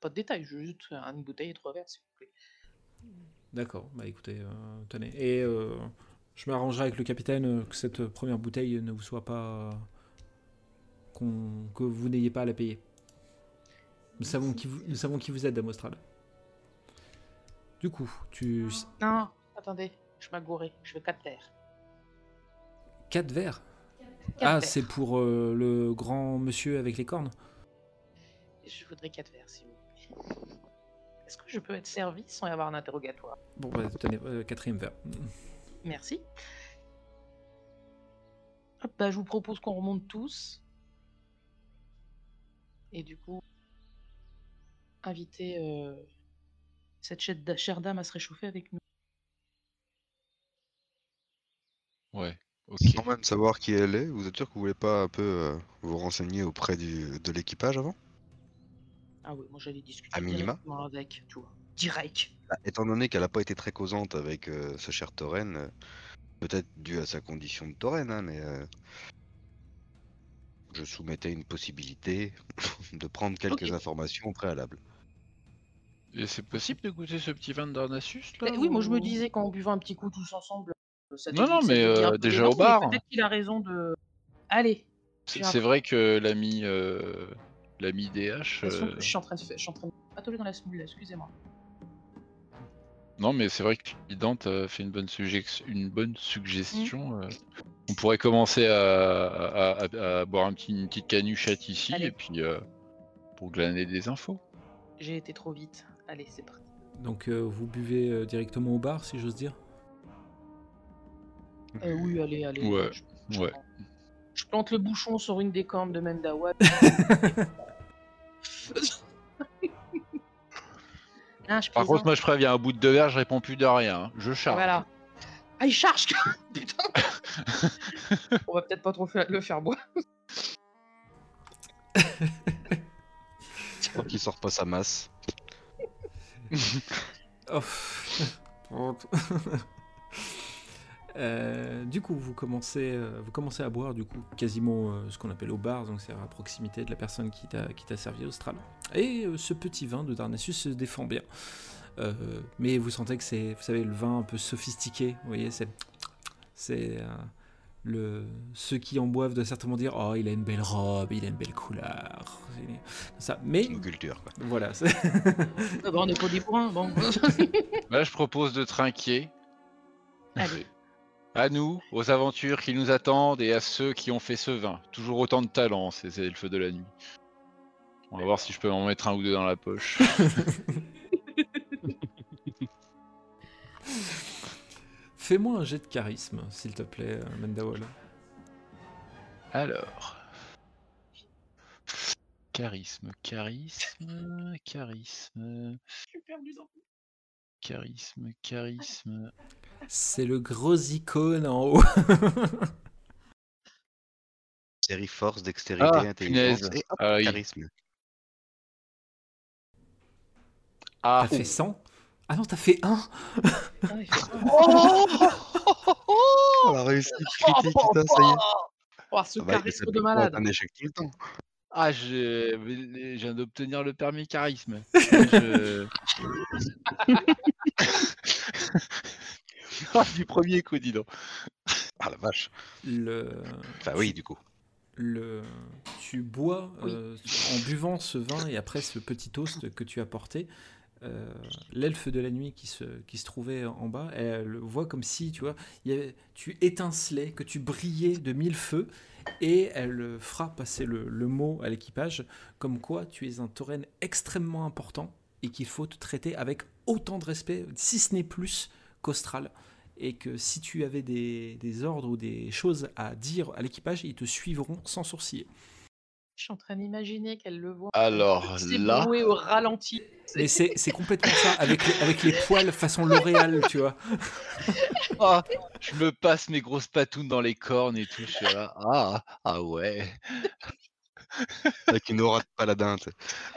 pas de détails, juste une bouteille et trois verres, s'il vous plaît. D'accord, bah écoutez, tenez. Et euh, je m'arrangerai avec le capitaine euh, que cette première bouteille ne vous soit pas. qu'on- que vous n'ayez pas à la payer. Nous savons, qui vous, nous savons qui vous êtes, Dame Austral. Du coup, tu. Non, attendez, je m'agourais, je veux quatre verres. Quatre verres Quatre Ah, c'est pour euh, le grand monsieur avec les cornes? Je voudrais quatre verres, s'il vous plaît. Est-ce que je peux être servi sans y avoir un interrogatoire? Bon, bah, tenez, euh, quatrième verre. Merci. Hop, bah, je vous propose qu'on remonte tous. Et du coup, inviter euh, cette chère da- chère dame à se réchauffer avec nous. Ouais, ok. Sans même savoir qui elle est, vous êtes sûr que vous voulez pas un peu euh, vous renseigner auprès du, de l'équipage avant? Ah oui, moi j'allais discuter À minima avec, tu vois. Direct. Bah, Étant donné qu'elle a pas été très causante avec euh, ce cher Tauren, euh, peut-être dû à sa condition de Tauren, hein, mais euh, je soumettais une possibilité de prendre quelques informations au préalable. Et c'est possible de goûter ce petit vin de Darnassus là Mais oui, moi je me disais qu'en buvant un petit coup tous ensemble, ça Non, non, mais, euh, déjà au bar. Peut-être qu'il a raison de. Allez, C'est vrai que l'ami euh, l'ami DH. euh, je suis en train de je suis en train de dans la semoule, excusez-moi. Non, mais c'est vrai que Dante a fait une bonne, sugge- une bonne suggestion. euh. On pourrait commencer à, à- à- à boire un petit, une petite canuchette ici Allez. et puis euh, pour glaner des infos. J'ai été trop vite. Allez, c'est parti. Donc, euh, vous buvez euh, directement au bar, si j'ose dire? Euh, oui, allez, allez. Ouais, Je, je ouais. plante- je plante le bouchon sur une des cornes de Mendawa. ah, je Par plaisante. contre, moi je préviens, un bout de deux verres, je réponds plus de rien. Je charge. Voilà. Ah, il charge Putain On va peut-être pas trop le faire boire. Qu'il sort pas sa masse. Oh. Euh, du coup, vous commencez, euh, vous commencez à boire du coup quasiment euh, ce qu'on appelle au bar, donc c'est à proximité de la personne qui t'a qui t'a servi Austral. Et euh, ce petit vin de Darnassus se défend bien. Euh, mais vous sentez que c'est, vous savez, le vin un peu sophistiqué. Vous voyez, c'est, c'est euh, le ceux qui en boivent doivent certainement dire, oh, il a une belle robe, il a une belle couleur, C'est- ça. Mais Une culture, quoi. voilà, c'est- Ah bah, on est pas des pour un, bon. Là, je propose de trinquer. Allez. À nous, aux aventures qui nous attendent et à ceux qui ont fait ce vin. Toujours autant de talent, ces elfes de la nuit. On va voir si je peux en mettre un ou deux dans la poche. fais-moi un jet de charisme, s'il te plaît, euh, Mendawal. Alors. Charisme, charisme, charisme, Je suis perdu dans charisme, charisme. C'est le gros icône en haut. Série force, dextérité, Ah, intelligence et hop, oui. charisme. Ah, T'as fait 100 Ah non, t'as fait 1 Ah, il fait ça. Oh, la réussite critique, putain, ça y est. Oh, ce Ah bah, charisme de malade. un échec tout le temps. ah je, je viens d'obtenir le permis charisme. Je- Ah, du premier coup, dis donc. Ah la vache. le... Enfin oui, du coup. le... Tu bois Oui. euh, en buvant ce vin et après ce petit toast que tu as porté. euh, l'elfe de la nuit qui se, qui se trouvait en bas, elle le voit comme si, tu vois, il y avait- tu étincelais, que tu brillais de mille feux, et elle fera passer le, le mot à l'équipage, comme quoi tu es un tauren extrêmement important, et qu'il faut te traiter avec autant de respect, si ce n'est plus qu'austral, et que si tu avais des, des ordres ou des choses à dire à l'équipage, ils te suivront sans sourciller. Je suis en train d'imaginer qu'elle le voit. Alors C'est là, au ralenti. Mais c'est c'est complètement ça, avec les, avec les poils façon L'Oréal, tu vois. ah, je me passe mes grosses patounes dans les cornes et tout. Je suis là. Ah, ah ouais. Avec une aura de paladin.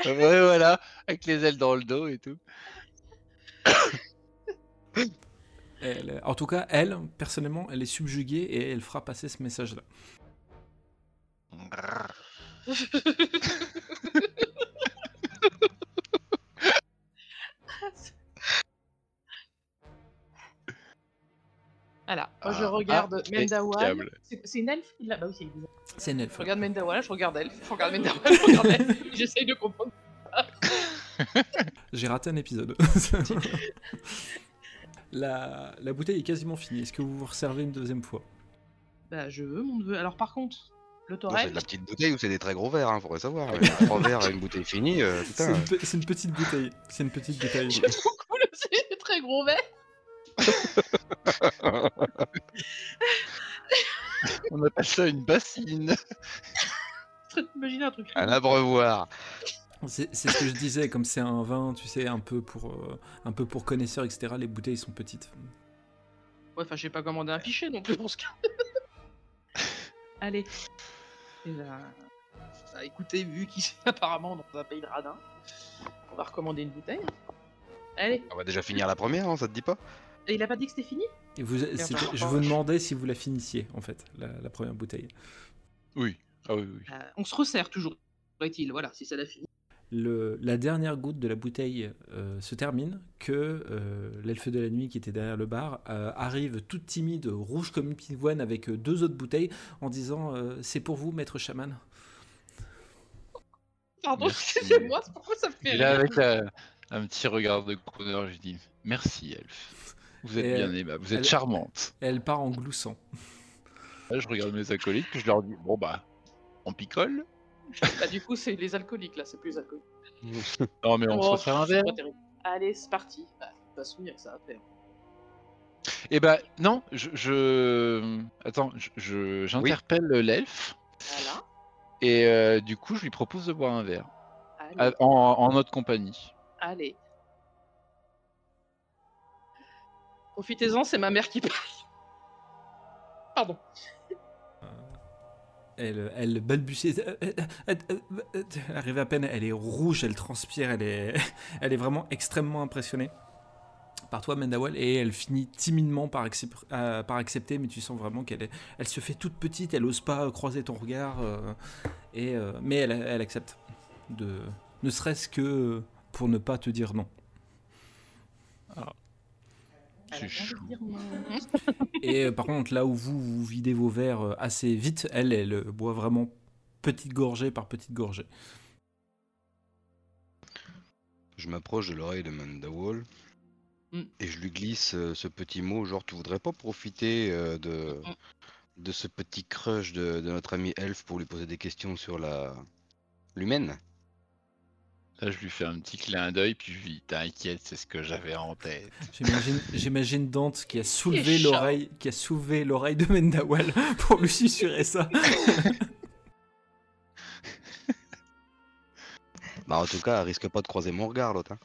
Ouais, voilà. Avec les ailes dans le dos et tout. Elle- en tout cas, elle, personnellement, elle est subjuguée et elle fera passer ce message-là. Voilà, moi je Ah, regarde Mendawal. appréciable. C'est une elfe qui l'a Bah oui, c'est une elfe. C'est une elfe. Je regarde Mendawal, je regarde elfe. Je regarde Mendawal, je regarde elfe. J'essaye de comprendre. J'ai raté un épisode. La, la bouteille est quasiment finie. Est-ce que vous vous resservez une deuxième fois? Bah je veux mon neveu. Alors par contre, le Bon, c'est Torel, de la petite bouteille ou c'est des très gros verres, hein, faudrait savoir. Trois verres et une bouteille finie, euh, C'est putain. une, pe- c'est une petite bouteille. C'est une petite bouteille. j'aime beaucoup le c'est très gros verre. On appelle ça une bassine. Je suis imaginer un truc. Un abreuvoir. C'est ce que je disais, comme c'est un vin, tu sais, un peu pour, euh, un peu pour connaisseurs, etc. Les bouteilles sont petites. Ouais, enfin, j'ai pas commandé un pichet non plus pour ce cas. Allez. Et là, bah, écoutez, vu qu'il est apparemment dans un pays de radin, on va recommander une bouteille. Allez. On va déjà finir la première, hein, ça te dit pas? Et il a pas dit que c'était fini? Et vous, c'était- enfin, je vous demandais si vous la finissiez, en fait, la, la première bouteille. Oui. Ah oui, oui. Euh, On se resserre toujours, est-il. Voilà, si ça l'a fini. Le- la dernière goutte de la bouteille euh, se termine, que euh, l'elfe de la nuit qui était derrière le bar euh, arrive toute timide, rouge comme une pivoine, avec deux autres bouteilles, en disant euh, C'est pour vous, maître chaman. Pardon, excusez-moi, c'est pourquoi ça me fait Et là, rire avec euh, un petit regard de crooner, je dis Merci, Elf. Vous êtes Et bien elle- aimable, vous êtes elle- charmante. Elle part en gloussant. Là, je regarde mes acolytes, puis je leur dis Bon, bah, on picole Bah, du coup, c'est les alcooliques là, c'est plus les alcooliques. Non, mais on se Oh, refait un verre. Allez, c'est parti. Bah, de toute façon, il y a que ça à faire. Eh bah, non, je. je... Attends, je- je- j'interpelle l'elfe, Voilà. et euh, du coup, je lui propose de boire un verre. Allez. À- en, en notre compagnie. Allez. Profitez-en, c'est ma mère qui parle. Pardon. Elle, elle balbutie. Elle arrive à peine, elle est rouge, elle transpire, elle est, elle est vraiment extrêmement impressionnée par toi, Mendawal, et elle finit timidement euh, par accepter, mais tu sens vraiment qu'elle elle se fait toute petite, elle ose pas croiser ton regard, euh, et, euh, mais elle, accepte, de, ne serait-ce que pour ne pas te dire non. Elle C'est non. Et euh, par contre, là où vous, vous videz vos verres euh, assez vite, elle, elle euh, boit vraiment petite gorgée par petite gorgée. Je m'approche de l'oreille de Mandawal Mm. et je lui glisse euh, ce petit mot, genre tu voudrais pas profiter euh, de, Mm. de ce petit crush de, de notre ami Elf pour lui poser des questions sur la l'humaine? Là, je lui fais un petit clin d'œil, puis je lui dis T'inquiète, c'est ce que j'avais en tête. J'imagine, Dante qui a soulevé l'oreille, qui a soulevé l'oreille de Mendawal pour lui susurrer ça. Bah en tout cas, elle risque pas de croiser mon regard l'autre. hein.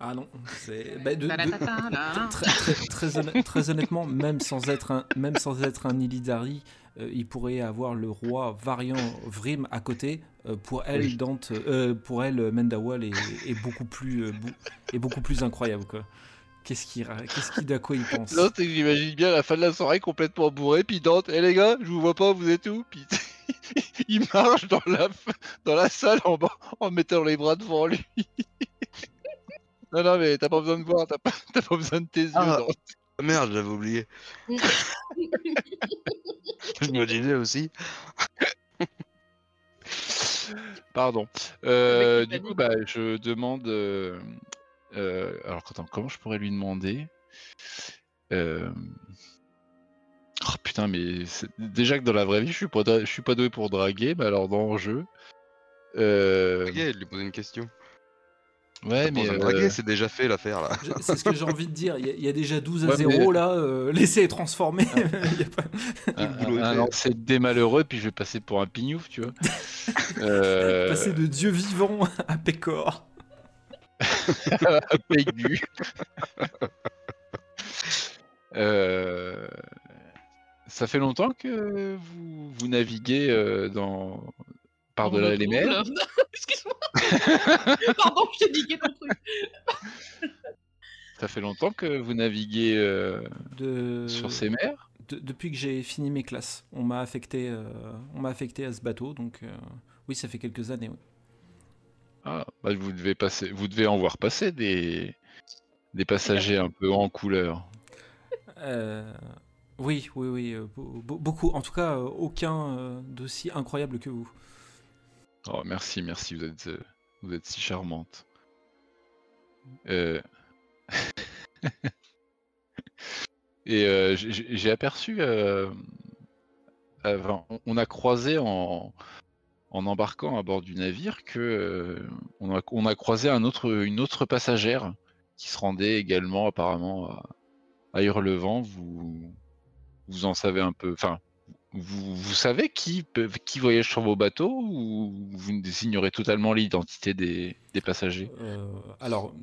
Ah non, c'est bah, de- de- Ta-da-ta-ta-da. très, très- très honn- très honnêtement, même sans être un, même sans être un Illidari, euh, il pourrait avoir le roi variant Vrim à côté. Euh, pour elle, Oui. Dante, euh, pour elle, Mendawal est, est beaucoup plus, euh, bou- est beaucoup plus incroyable quoi. Qu'est-ce qui, ra- qu'est-ce qui, d'à quoi il pense? Non, c'est que j'imagine bien la fin de la soirée complètement bourré, puis Dante, hé les gars, je vous vois pas, vous êtes où? Puis il marche dans la, dans la salle en, bas- en mettant les bras devant lui. non, non, mais t'as pas besoin de voir, t'as pas, t'as pas besoin de tes yeux. Ah. Dante. Ah, Merde, j'avais oublié. je me disais aussi. Pardon. Euh, qui du coup, bah, je demande euh, Euh, alors, attends, comment je pourrais lui demander? Euh... Oh putain, mais c'est- déjà que dans la vraie vie, je suis pas, dra- je suis pas doué pour draguer, mais alors dans le jeu. Euh... Ok, lui poser une question. Ouais, mais. euh, c'est déjà fait l'affaire là. C'est ce que j'ai envie de dire. Il y, a- il y a déjà 12 à Ouais, 0 mais- là. euh, Laissez transformer. Il y a pas- un, le boulot est un fait. lancer de dés malheureux, puis je vais passer pour un pignouf, tu vois. euh... Passer de Dieu vivant à Pécor. Pégu. Euh, Ça fait longtemps que vous, vous naviguez euh, dans par-delà les mers. Excuse-moi. Pardon, je t'ai niqué ton truc. Ça fait longtemps que vous naviguez euh, De... sur ces mers? de- depuis que j'ai fini mes classes, on m'a affecté, euh, on m'a affecté à ce bateau. Donc euh, oui, ça fait quelques années. oui. Ah, bah, vous devez passer, vous devez en voir passer des des passagers un peu en couleur. Euh, oui, oui, oui, euh, be- be- beaucoup. En tout cas, aucun euh, d'aussi incroyable que vous. Oh, merci, merci, vous êtes, euh, vous êtes si charmante. Euh, Et euh, j'ai- aperçu, on- a croisé en, en embarquant à bord du navire que on, a, on a croisé un autre, une autre passagère qui se rendait également apparemment à, à Hurlevent. Vous, vous en savez un peu, enfin, vous, savez qui, peut- voyage sur vos bateaux ou vous ignorez totalement l'identité des, passagers? Euh, alors,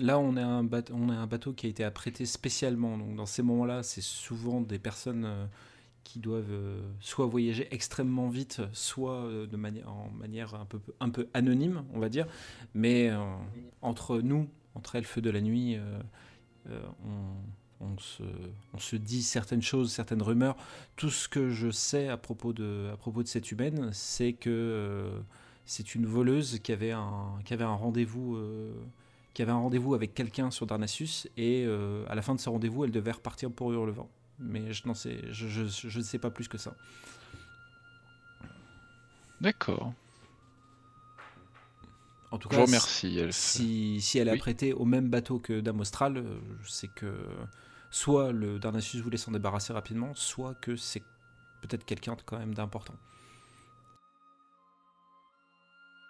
là, on a, un bateau, qui a été apprêté spécialement. Donc, dans ces moments-là, c'est souvent des personnes euh, qui doivent euh, soit voyager extrêmement vite, soit de en manière un peu, anonyme, on va dire. Mais entre nous, entre elfes de la nuit, on, on se, on se dit certaines choses, certaines rumeurs. Tout ce que je sais à propos de, à propos de cette humaine, c'est que euh, c'est une voleuse qui avait un, qui avait un rendez-vous. euh, qui avait un rendez-vous avec quelqu'un sur Darnassus et euh, à la fin de ce rendez-vous, elle devait repartir pour Hurlevent. Mais je n'en sais, je, je, je ne sais pas plus que ça. D'accord. En tout Je cas, remercie. Si, si elle est Oui. apprêtée au même bateau que Dame Austral, euh, c'est que soit le Darnassus voulait s'en débarrasser rapidement, soit que c'est peut-être quelqu'un de quand même d'important.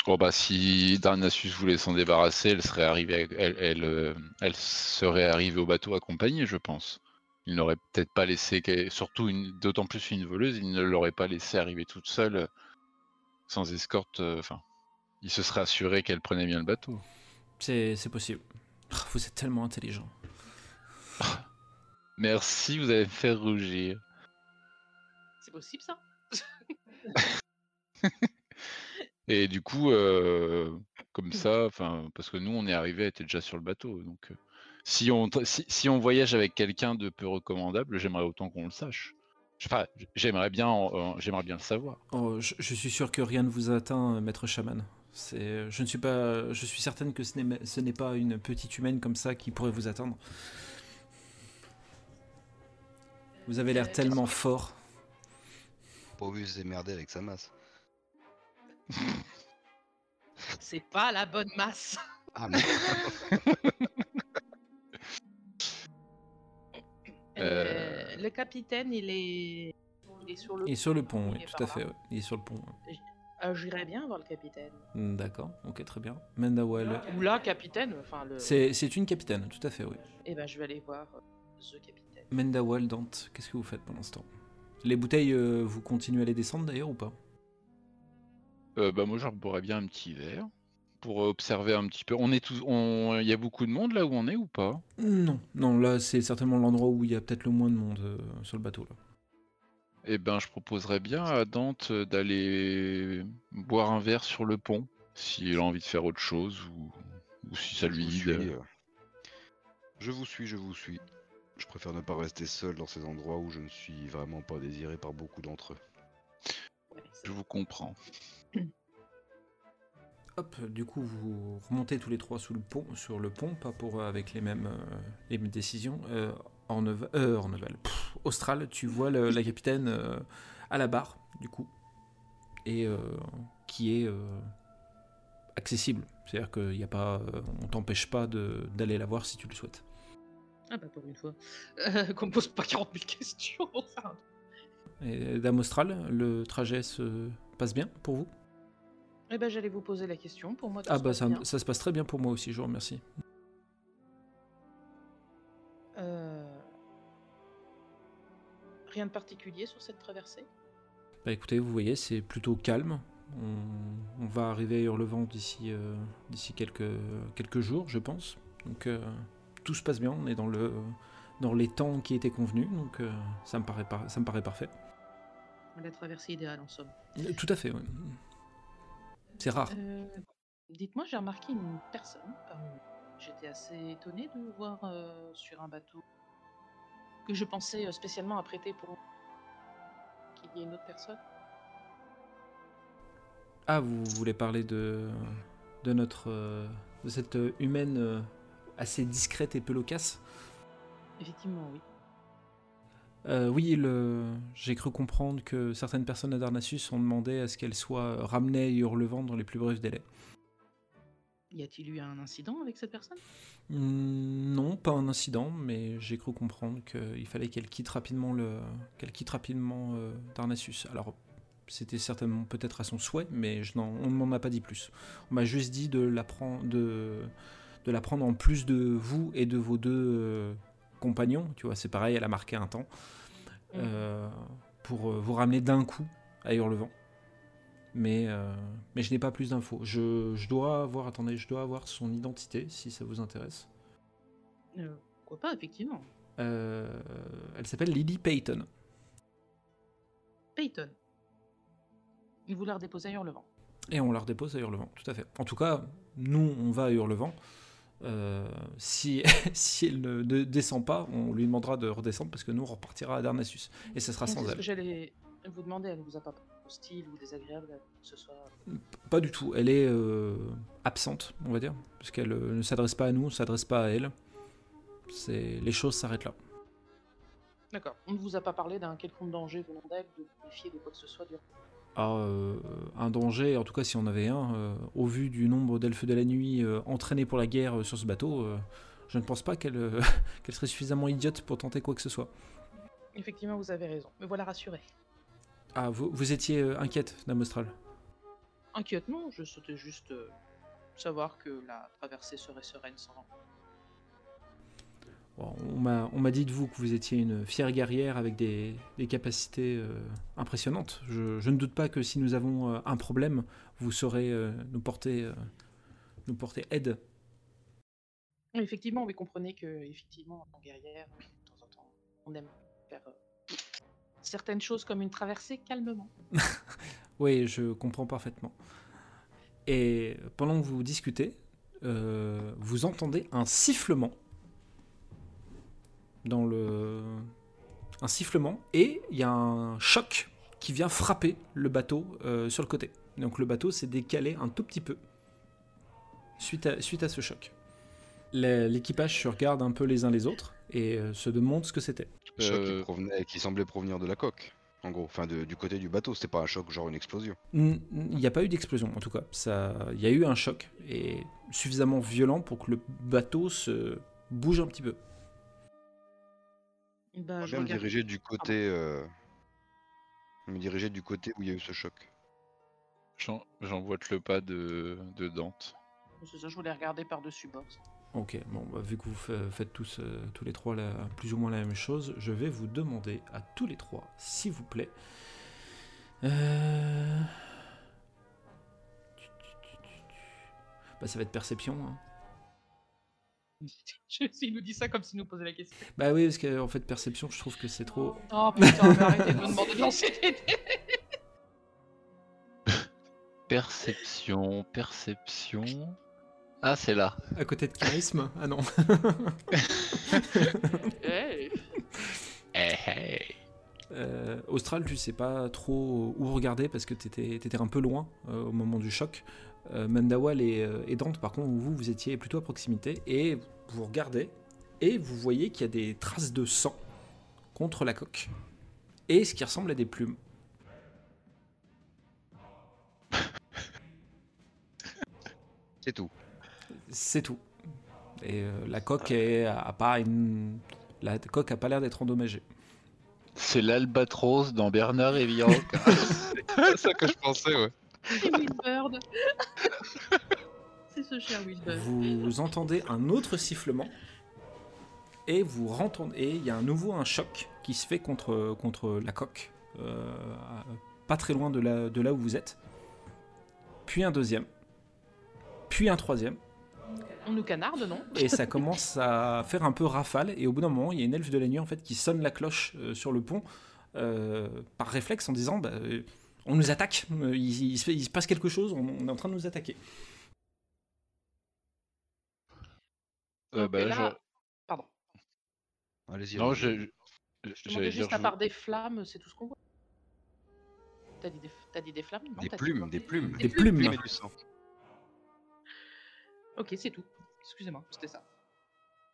Bon bah si Darnassus voulait s'en débarrasser, elle serait arrivée, elle, elle, euh, elle serait arrivée au bateau accompagnée, je pense. Il n'aurait peut-être pas laissé, surtout une, d'autant plus une voleuse, il ne l'aurait pas laissé arriver toute seule, sans escorte. euh, Enfin, il se serait assuré qu'elle prenait bien le bateau. C'est c'est possible. Vous êtes tellement intelligent. Merci, vous allez me faire rougir. C'est possible ça Et du coup, euh, comme ça, enfin, parce que nous, on est arrivé, elle était déjà sur le bateau, donc euh, si on tra- si, si on voyage avec quelqu'un de peu recommandable, j'aimerais autant qu'on le sache. Enfin, j'aimerais bien, j'aimerais bien le savoir. Oh, je, je suis sûr que rien ne vous atteint, euh, maître chaman. C'est, je ne suis pas, je suis certaine que ce n'est, ce n'est pas une petite humaine comme ça qui pourrait vous atteindre. Vous avez l'air tellement fort. Pour mieux se démerder avec sa masse. C'est pas la bonne masse. Ah mais Euh, le capitaine, il est... il est sur le Et sur le pont, oui, Il est tout à fait. ouais. Il est sur le pont. ouais. Euh, J'irais bien voir le capitaine. Hmm, D'accord, ok, très bien. Mendawal. Ou la capitaine, enfin le. C'est, c'est une capitaine, tout à fait, oui. Eh ben, je vais aller voir euh, the capitaine. Mendawal, Dante, qu'est-ce que vous faites pendant ce temps Les bouteilles, euh, vous continuez à les descendre d'ailleurs ou pas? Euh, bah moi, j'en boirais bien un petit verre pour observer un petit peu. On est tous, on, il y a beaucoup de monde là où on est ou pas? Non, non, là c'est certainement l'endroit où il y a peut-être le moins de monde euh, sur le bateau. Là. Eh ben, je proposerais bien à Dante d'aller boire un verre sur le pont, s'il a envie de faire autre chose ou, ou si ça je lui dit. euh, Je vous suis, je vous suis. Je préfère ne pas rester seul dans ces endroits où je ne suis vraiment pas désiré par beaucoup d'entre eux. Ouais, Je vous comprends. Hop, du coup vous remontez tous les trois sous le pont, sur le pont, pas pour euh, avec les mêmes, euh, les mêmes décisions. Euh, Orneval, euh, Orneval, pff, Austral, tu vois le- la capitaine euh, à la barre, du coup, et euh, qui est euh, accessible. C'est-à-dire qu'il n'y a pas, euh, on t'empêche pas de- d'aller la voir si tu le souhaites. Ah bah pour une fois. Euh, Qu'on me pose pas 40 000 questions. Et Dame Austral, le trajet se passe bien pour vous? Eh ben j'allais vous poser la question. Pour moi, tout Ah bah ça, se passe très bien pour moi aussi, je vous remercie. Euh, Rien de particulier sur cette traversée? Bah écoutez, vous voyez, c'est plutôt calme. On, on va arriver à Hurlevent d'ici euh, d'ici quelques, quelques jours, je pense. Donc euh, tout se passe bien, on est dans, le, dans les temps qui étaient convenus, donc euh, ça, me paraît par- ça me paraît parfait. La traversée idéale en somme. Euh, Tout à fait, oui. C'est rare. Euh, Dites-moi, j'ai remarqué une personne parmi. J'étais assez étonnée de voir euh, sur un bateau que je pensais spécialement apprêter pour qu'il y ait une autre personne. Ah, vous voulez parler de, de notre de cette humaine assez discrète et peu loquace Effectivement, oui. Euh, oui, le... j'ai cru comprendre que certaines personnes à Darnassus ont demandé à ce qu'elle soit ramenée à Hurlevent dans les plus brefs délais. Y a-t-il eu un incident avec cette personne? Hmm, non, pas un incident, mais j'ai cru comprendre qu'il fallait qu'elle quitte rapidement le, qu'elle quitte rapidement euh, Darnassus. Alors, c'était certainement peut-être à son souhait, mais je on ne m'en a pas dit plus. On m'a juste dit de la prendre, de, de la prendre en plus de vous et de vos deux euh, compagnons. Tu vois, c'est pareil, elle a marqué un temps euh, pour euh, vous ramener d'un coup à Hurlevent. Mais, mais je n'ai pas plus d'infos. Je, je dois avoir, attendez, je dois avoir son identité si ça vous intéresse. Pourquoi pas, effectivement. Elle s'appelle Lily Payton. Peyton. Vous la à Hurlevent. Et on la redépose à Hurlevent, tout à fait. En tout cas, nous, on va à Hurlevent. Euh, si, si elle ne de- descend pas, on lui demandera de redescendre parce que nous, on repartira à Darnassus. Et ce sera sans elle. que j'allais vous demander. Elle vous a pas hostile ou désagréable ce soit Pas du tout. Elle est euh, absente, on va dire, parce qu'elle euh, ne s'adresse pas à nous, ne s'adresse pas à elle. C'est les choses s'arrêtent là. D'accord. On ne vous a pas parlé d'un quelconque danger venant d'elle, de vous méfier de quoi que ce soit du Euh, un danger, en tout cas si on avait un, euh, au vu du nombre d'elfes de la nuit euh, entraînés pour la guerre sur ce bateau, je ne pense pas qu'elle serait suffisamment idiote pour tenter quoi que ce soit. Effectivement, vous avez raison. Me voilà rassuré. Ah, vous, vous étiez inquiète, Dame Austral? Inquiète, non, je souhaitais juste savoir que la traversée serait sereine sans. On m'a dit de vous que vous étiez une fière guerrière avec des, des capacités euh, impressionnantes. Je, je ne doute pas que si nous avons euh, un problème, vous saurez euh, nous, porter, nous porter aide. Effectivement, mais comprenez que, effectivement, en guerrière, de temps en temps, on aime faire certaines choses comme une traversée calmement. Oui, je comprends parfaitement. Et pendant que vous discutez, vous entendez un sifflement dans le un sifflement et il y a un choc qui vient frapper le bateau euh, sur le côté. Donc le bateau s'est décalé un tout petit peu suite à, suite à ce choc. L'équipage se regarde un peu les uns les autres et euh, se demande ce que c'était. Choc qui, Euh, provenait, qui semblait provenir de la coque, en gros, enfin de- du côté du bateau. C'était pas un choc genre une explosion. Il n'y a pas eu d'explosion en tout cas. Ça, il y a eu un choc et suffisamment violent pour que le bateau se bouge un petit peu. Bah, Je vais me diriger du côté, euh, me diriger du côté où il y a eu ce choc. j'en- J'envoie le pas de, de Dante. C'est ça, je voulais regarder par-dessus bord. Ok, bon, bah, vu que vous fa- faites tous, euh, tous les trois la- plus ou moins la même chose, je vais vous demander à tous les trois, s'il vous plaît. Euh... Bah, ça va être perception. hein. Je- Il nous dit ça comme s'il nous posait la question. Bah oui, parce qu'en fait, perception, je trouve que c'est trop. Oh putain, mais arrêtez de me demander de lancer des dés. Perception, perception. Ah, c'est là. À côté de charisme? Ah non. Hey. Eh, eh. Euh, Austral, tu sais pas trop où regarder parce que t'étais étais un peu loin euh, au moment du choc. Euh, Mandawal et, euh, et Dante, par contre, vous, vous étiez plutôt à proximité et vous regardez et vous voyez qu'il y a des traces de sang contre la coque et ce qui ressemble à des plumes. C'est tout. C'est tout. Et euh, la coque est, a pas une... La coque a pas l'air d'être endommagée. C'est l'albatros dans Bernard et Bianca. C'est ça que je pensais, ouais. C'est Wilbird. C'est ce cher Wilbird. Vous entendez un autre sifflement et vous rentendez et il y a à nouveau un choc qui se fait contre, contre la coque, euh, pas très loin de là, de là où vous êtes. Puis un deuxième, puis un troisième, On nous canarde, non? Et ça commence à faire un peu rafale. Et au bout d'un moment, il y a une elfe de la nuit en fait qui sonne la cloche euh, sur le pont euh, par réflexe en disant bah, on nous attaque, euh, il, il se fait- il se passe quelque chose, on, on est en train de nous attaquer. Euh, bah, là, je- Pardon. Allez-y. Non, je- juste à je- part des flammes, c'est tout ce qu'on voit. T'as dit des, t'as dit des flammes? Non, Des plumes, des plumes. Des plumes. Ok, c'est tout. Excusez-moi, c'était ça.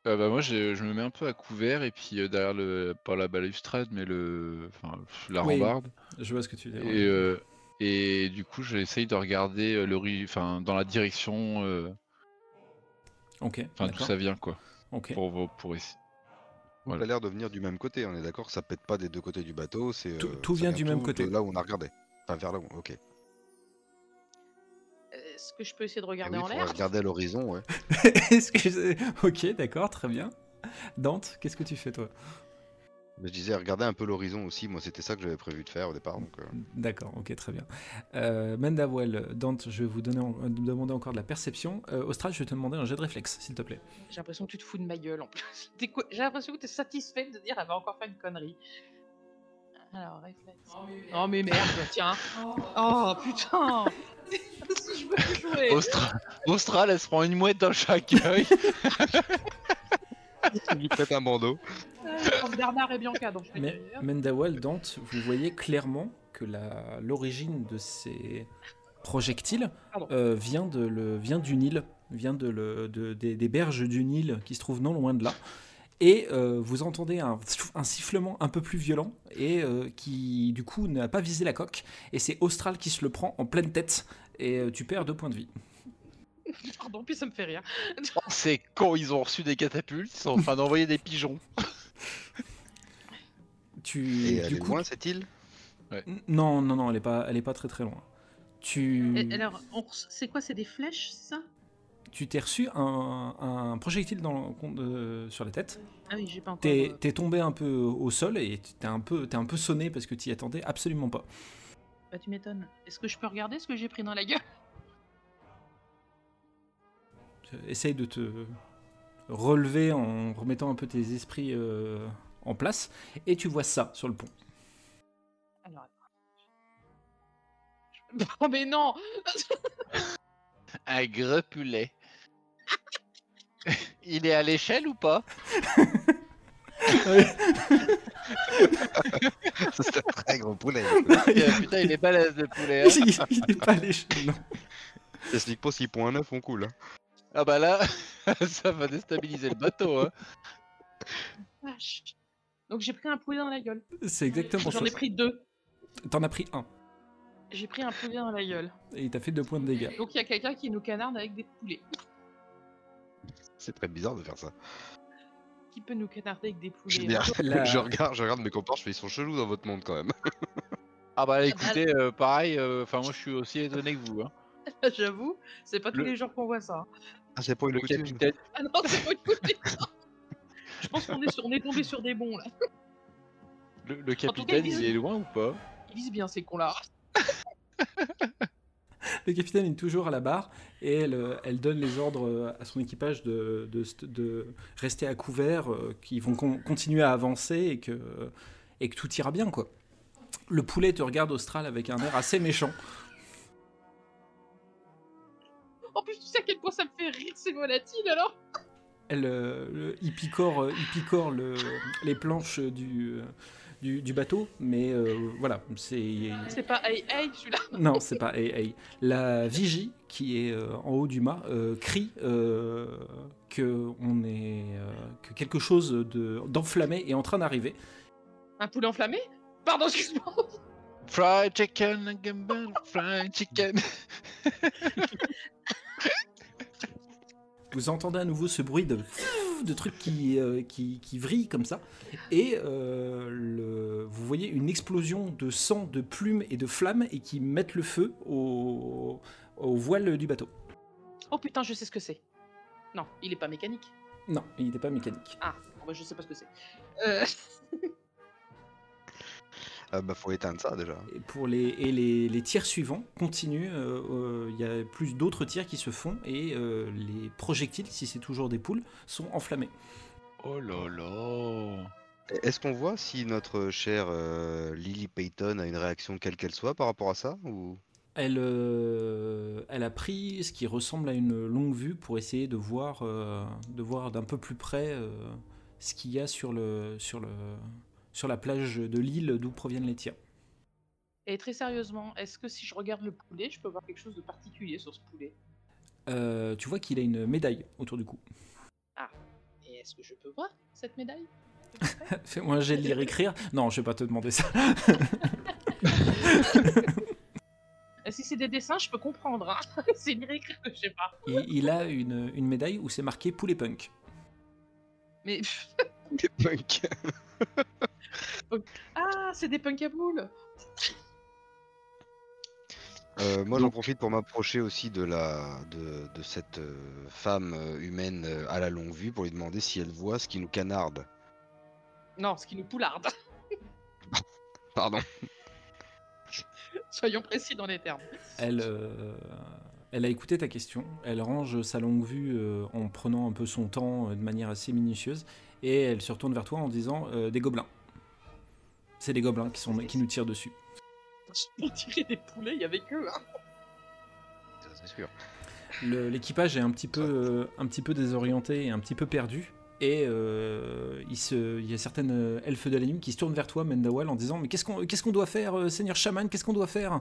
Euh, bah, moi, j'ai- je me mets un peu à couvert et puis euh, derrière le. Pas la balustrade, mais le. Enfin, la Oui. rambarde. Je vois ce que tu dis. Et, euh, et du coup, j'essaye de regarder euh, le ri- enfin, dans la direction. euh, Ok. Enfin, d'où d'accord. ça vient, quoi. Ok. Pour, pour ici. Ça Voilà. a l'air de venir du même côté, on est d'accord Ça pète pas des deux côtés du bateau, c'est. Tout- euh, tout ça vient du même côté. de Là où on a regardé. Enfin, vers là où. Ok. Est-ce que je peux essayer de Eh regarder oui, en l'air regarder à l'horizon, ouais. Est-ce que je- Ok, d'accord, très bien. Dante, qu'est-ce que tu fais toi? Mais je disais, regarder un peu l'horizon aussi, moi c'était ça que j'avais prévu de faire au départ. Donc, euh, D'accord, ok, très bien. Euh, Mendawell, Dante, je vais vous donner en- euh, demander encore de la perception. Euh, Austral, je vais te demander un jet de réflexe, s'il te plaît. J'ai l'impression que tu te fous de ma gueule en plus. J'ai l'impression que t'es satisfait de dire elle va encore faire une connerie. Alors, réflexe. Oh mais merde, tiens. Oh putain. si je veux jouer. Austra- Austral, elle se prend une mouette dans chaque œil. Je lui prête un bandeau. Comme Bernard et Bianca, donc je Mais dire. Mendawell, Dante, vous voyez clairement que la- l'origine de ces projectiles euh, vient, de le, vient du Nil, vient de le- de- des, des berges du Nil qui se trouvent non loin de là. Et euh, vous entendez un, un sifflement un peu plus violent et euh, qui du coup n'a pas visé la coque. Et c'est Austral qui se le prend en pleine tête et euh, tu perds deux points de vie. Pardon, puis ça me fait rire. Oh, C'est con, ils ont reçu des catapultes, ils sont en train d'envoyer des pigeons. Tu, Et elle du est coup, loin cette île? Non, non, non, elle est pas, elle est pas très très loin. Tu, Et alors, on c'est quoi C'est des flèches, ça? Tu t'es reçu un, un projectile dans, euh, sur la tête. Ah oui, j'ai pas encore. T'es euh, t'es tombé un peu au sol et t'es un peu, t'es un peu sonné parce que t'y attendais absolument pas. Bah tu m'étonnes. Est-ce que je peux regarder ce que j'ai pris dans la gueule? Essaye de te relever en remettant un peu tes esprits euh, en place et tu vois ça sur le pont. Alors attends. Oh mais non Un gros poulet. Il est à l'échelle ou pas? C'est un très gros poulet. Putain, il est balèze le poulet. hein. il il est pas à l'échelle, non. T'expliques pas si point 9 on coule. Hein. Ah bah là, ça va déstabiliser le bateau. Hein. Vache. Donc j'ai pris un poulet dans la gueule. C'est exactement ça. J'en ai pris deux. T'en as pris un J'ai pris un poulet dans la gueule. et il t'a fait deux points de dégâts. Donc il y a quelqu'un qui nous canarde avec des poulets. C'est très bizarre de faire ça. Qui peut nous canarder avec des Je, poulets La- je regarde, je regarde mes copains, je fais ils sont chelous dans votre monde quand même. Ah bah écoutez, euh, pareil, enfin moi je suis aussi étonné que vous. Hein. J'avoue, c'est pas tous Le- les jours qu'on voit ça. Ah, c'est pas une Le coutume. capitaine, Ah non, c'est pas une coutume. Je pense qu'on est, sur- on est tombé sur des bons là. le, le cas, capitaine, ils- il est loin ou pas? Ils visent bien ces cons là. Le capitaine est toujours à la barre et elle, euh, elle donne les ordres euh, à son équipage de, de, st- de rester à couvert, euh, qu'ils vont con- continuer à avancer et que, et que tout ira bien. quoi. Le poulet te regarde Austral avec un air assez méchant. En plus, tu sais à quel point ça me fait rire ces volatiles alors Elle, euh, le- il picore, il picore le- les planches du, du, du bateau, mais euh, voilà, c'est C'est pas hey hey celui-là. Non, c'est pas hey, hey. La vigie qui est euh, en haut du mât euh, crie euh, que on est euh, que quelque chose de d'enflammé est en train d'arriver. Un poulet enflammé? Pardon, excuse-moi. Fried chicken, gumbo, fried chicken. Vous entendez à nouveau ce bruit de, de trucs qui, euh, qui, qui vrillent comme ça. Et euh, le, vous voyez une explosion de sang, de plumes et de flammes et qui mettent le feu au, au voile du bateau. Oh putain, je sais ce que c'est. Non, il est pas mécanique. Non, il n'était pas mécanique. Ah, bon, bah, je sais pas ce que c'est. Euh, Ah bah faut éteindre ça déjà. Et, pour les, et les, les tirs suivants continuent. euh, euh, Il y a plus d'autres tirs qui se font et euh, les projectiles, si c'est toujours des poules, sont enflammés. Oh là là. Est-ce qu'on voit si notre chère euh, Lily Payton a une réaction quelle qu'elle soit par rapport à ça ou... Elle, euh, elle a pris ce qui ressemble à une longue vue pour essayer de voir, euh, de voir d'un peu plus près euh, ce qu'il y a sur, le, sur, le, sur la plage de l'île d'où proviennent les tirs. Et très sérieusement, est-ce que si je regarde le poulet, je peux voir quelque chose de particulier sur ce poulet? Euh, tu vois qu'il a une médaille autour du cou. Et est-ce que je peux voir cette médaille? Fais-moi un jet de lire écrire. Non, je vais pas te demander ça. Si c'est des dessins, je peux comprendre. Hein c'est lire écrire que je sais pas. Il, il a une, une médaille où c'est marqué poulet punk. Mais Des punks. ah, c'est des punks à boules. Euh, moi j'en profite pour m'approcher aussi de la de, de cette euh, femme euh, humaine euh, à la longue vue pour lui demander si elle voit ce qui nous canarde. Non, ce qui nous poularde. Pardon. Soyons précis dans les termes. Elle, euh, elle a écouté ta question. Elle range sa longue vue euh, en prenant un peu son temps euh, de manière assez minutieuse. Et elle se retourne vers toi en disant euh, Des gobelins. C'est des gobelins qui, sont, qui nous tirent dessus. Pour tirer des poulets, il y avait que. Hein. Ça, C'est sûr. L'équipage est un petit, peu, euh, un petit peu désorienté et un petit peu perdu. Et euh, il, se, il y a certaines elfes de la nuit qui se tournent vers toi, Mendawal, en disant Mais qu'est-ce qu'on qu'est-ce qu'on doit faire, euh, Seigneur Shaman Qu'est-ce qu'on doit faire?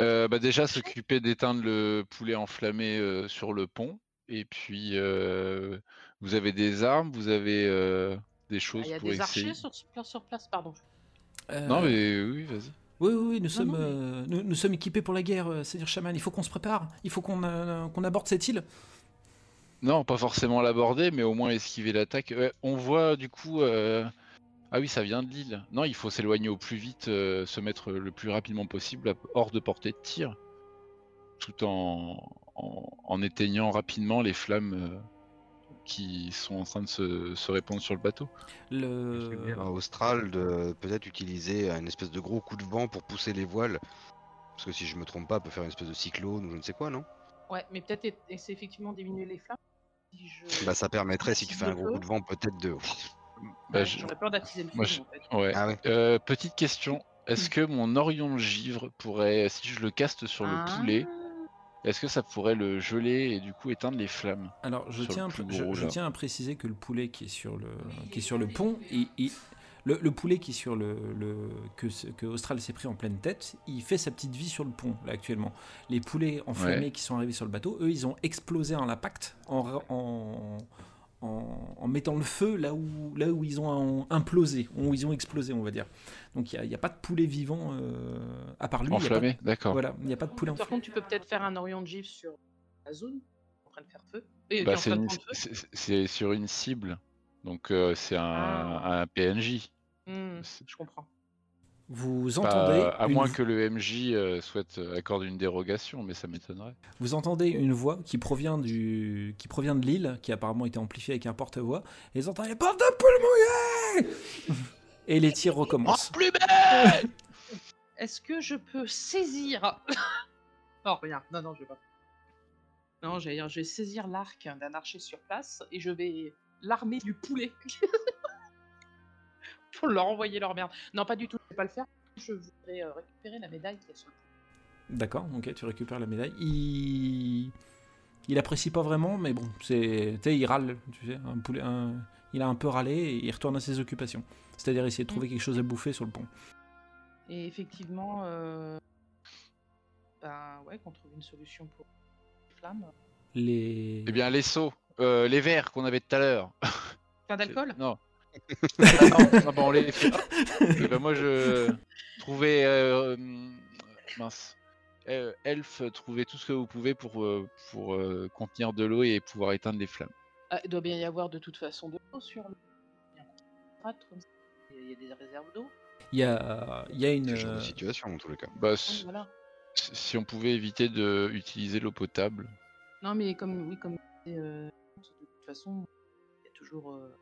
Euh, bah déjà s'occuper d'éteindre le poulet enflammé euh, sur le pont. Et puis euh, vous avez des armes, vous avez euh, des Ah, choses Il y a pour des essayer. archers sur, sur, sur place, pardon. Euh, Non mais oui, vas-y. Oui, oui, oui, nous, sommes, non, mais- euh, nous, nous sommes équipés pour la guerre, euh, Seigneur Shaman. Il faut qu'on se prépare. Il faut qu'on euh, aborde cette île. Non, pas forcément l'aborder, mais au moins esquiver l'attaque. Ouais, on voit du coup. euh, Ah oui, ça vient de l'île. Non, il faut s'éloigner au plus vite, euh, se mettre le plus rapidement possible hors de portée de tir, tout en, en, en éteignant rapidement les flammes euh, qui sont en train de se, se répandre sur le bateau. Le... Austral de peut-être utiliser un espèce de gros coup de vent pour pousser les voiles. Parce que si je me trompe pas, elle peut faire une espèce de cyclone ou je ne sais quoi, non? Ouais, mais peut-être essayer effectivement diminuer les flammes. Si je... Bah ça permettrait si tu fais un gros Le coup de vent peut-être de. Bah, Ouais, J'aurais peur d'attiser le feu, je- en fait. Ouais. Ah ouais. Euh, petite question. Est-ce que mon Orion de givre pourrait, si je le caste sur le Ah. poulet, est-ce que ça pourrait le geler et du coup éteindre les flammes Alors, je tiens, je- je à préciser que le poulet qui est sur le, qui est sur le pont, il- il- le, le poulet qui est sur le, le- que, Austral s'est pris en pleine tête, il fait sa petite vie sur le pont là actuellement. Les poulets enflammés Ouais. qui sont arrivés sur le bateau, eux, ils ont explosé en l'impact en, en, en mettant le feu là où, là où ils ont implosé, où ils ont explosé, on va dire. Donc il n'y a, pas de poulet vivant euh, à part lui. Enflammé D'accord. Voilà, il n'y a pas de poulet Par contre, tu peux peut-être faire un Orion de gif sur la zone en train de faire feu. Bah, c'est sur une cible. Donc euh, c'est un, Ah. un PNJ. Hmm, je comprends. Vous pas- entendez à une moins que le MJ euh, souhaite euh, accorder une dérogation, mais ça m'étonnerait. Vous entendez une voix qui provient, du, qui provient de l'île, qui a apparemment été amplifiée avec un porte-voix, et ils entendent les portes de poule mouillée Et les tirs recommencent. plus belle Est-ce que je peux saisir? Oh, rien. Non, non, je vais pas. Non, j'allais dire, je vais saisir l'arc d'un archer sur place et je vais l'armer du poulet. Pour leur envoyer leur merde. Non, pas du tout, vais pas le faire. Je voudrais euh, récupérer la médaille qui est sur. D'accord, ok, tu récupères la médaille. Il... Il apprécie pas vraiment, mais bon, c'est... Tu sais, il râle, tu sais, un poulet... un- Il a un peu râlé et il retourne à ses occupations. C'est-à-dire essayer de trouver quelque chose à bouffer sur le pont. Et effectivement, euh... ben ouais, qu'on trouve une solution pour les flammes. Les... Eh bien, les seaux, euh, les verres qu'on avait tout à l'heure. Plein d'alcool? Non. Ah non, non, bah, on les fait pas. Eh ben, moi, je trouvais. euh, mince. euh, elfes, trouvez tout ce que vous pouvez pour, euh, pour euh, contenir de l'eau et pouvoir éteindre les flammes. Ah, il doit bien y avoir de toute façon de l'eau sur le. Il y a des réserves d'eau. Il y a, il y a une. Ce genre de situation, en tous les cas. Bah, voilà. si on pouvait éviter d'utiliser l'eau potable. Non, mais comme oui, comme euh, de toute façon, il y a toujours, euh,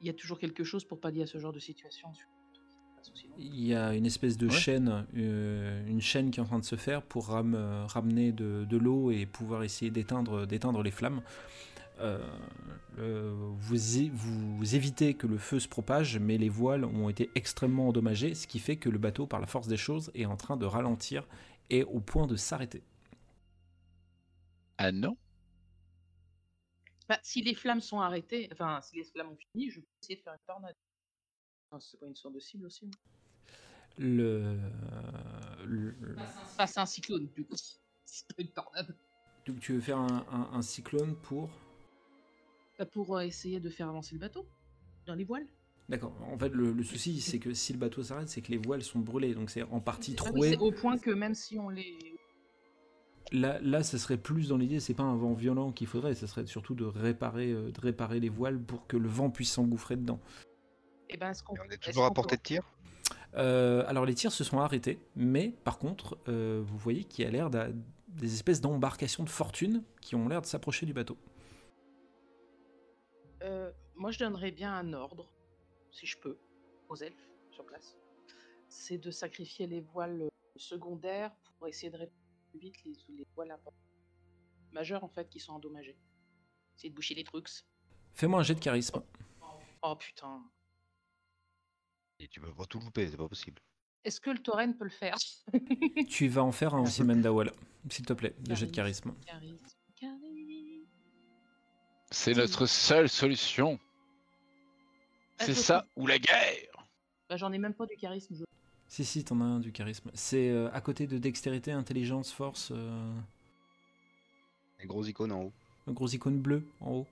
il y a toujours quelque chose pour pallier à ce genre de situation. Il y a une espèce de Ouais. chaîne, euh, une chaîne qui est en train de se faire pour ram- euh, ramener de, de l'eau et pouvoir essayer d'éteindre, d'éteindre les flammes. Euh, le- vous, é- vous évitez que le feu se propage, mais les voiles ont été extrêmement endommagées, ce qui fait que le bateau, par la force des choses, est en train de ralentir et au point de s'arrêter. Ah non? Bah, si les flammes sont arrêtées, enfin, si les flammes ont fini, je peux essayer de faire une tornade. Ah, c'est pas une sorte de cible aussi Le, le- Enfin, c'est un cyclone, du coup. C'est pas une tornade. donc tu veux faire un, un- un cyclone pour Bah, pour euh, essayer de faire avancer le bateau dans les voiles. D'accord. En fait, le, le souci, c'est que si le bateau s'arrête, c'est que les voiles sont brûlées, donc c'est en partie Ah oui, troué. c'est au point que même si on les. Là, là, ça serait plus dans l'idée, c'est pas un vent violent qu'il faudrait, ça serait surtout de réparer, euh, de réparer les voiles pour que le vent puisse s'engouffrer dedans. Eh ben, est-ce qu'on Et on est est-ce toujours à portée de tir? Euh, alors les tirs se sont arrêtés, mais par contre, euh, vous voyez qu'il y a l'air des espèces d'embarcations de fortune qui ont l'air de s'approcher du bateau. Euh, moi, je donnerais bien un ordre, si je peux, aux elfes sur place. C'est de sacrifier les voiles secondaires pour essayer de réparer plus vite les, les voiles majeures en fait qui sont endommagées. Essayer de boucher les trucs. Fais-moi un jet de charisme. Oh putain. Et tu peux pas tout louper, c'est pas possible. Est-ce que le tauren peut le faire? Tu vas en faire un aussi, Mendawal, s'il te plaît, le jet de charisme. Charisme. Charisme. C'est notre seule solution. Ah, C'est ça ou la guerre Bah, j'en ai même pas du charisme. je- Si, si, t'en as un du charisme. C'est euh, à côté de dextérité, intelligence, force, euh, Les gros icônes en haut. un gros icône bleu en haut.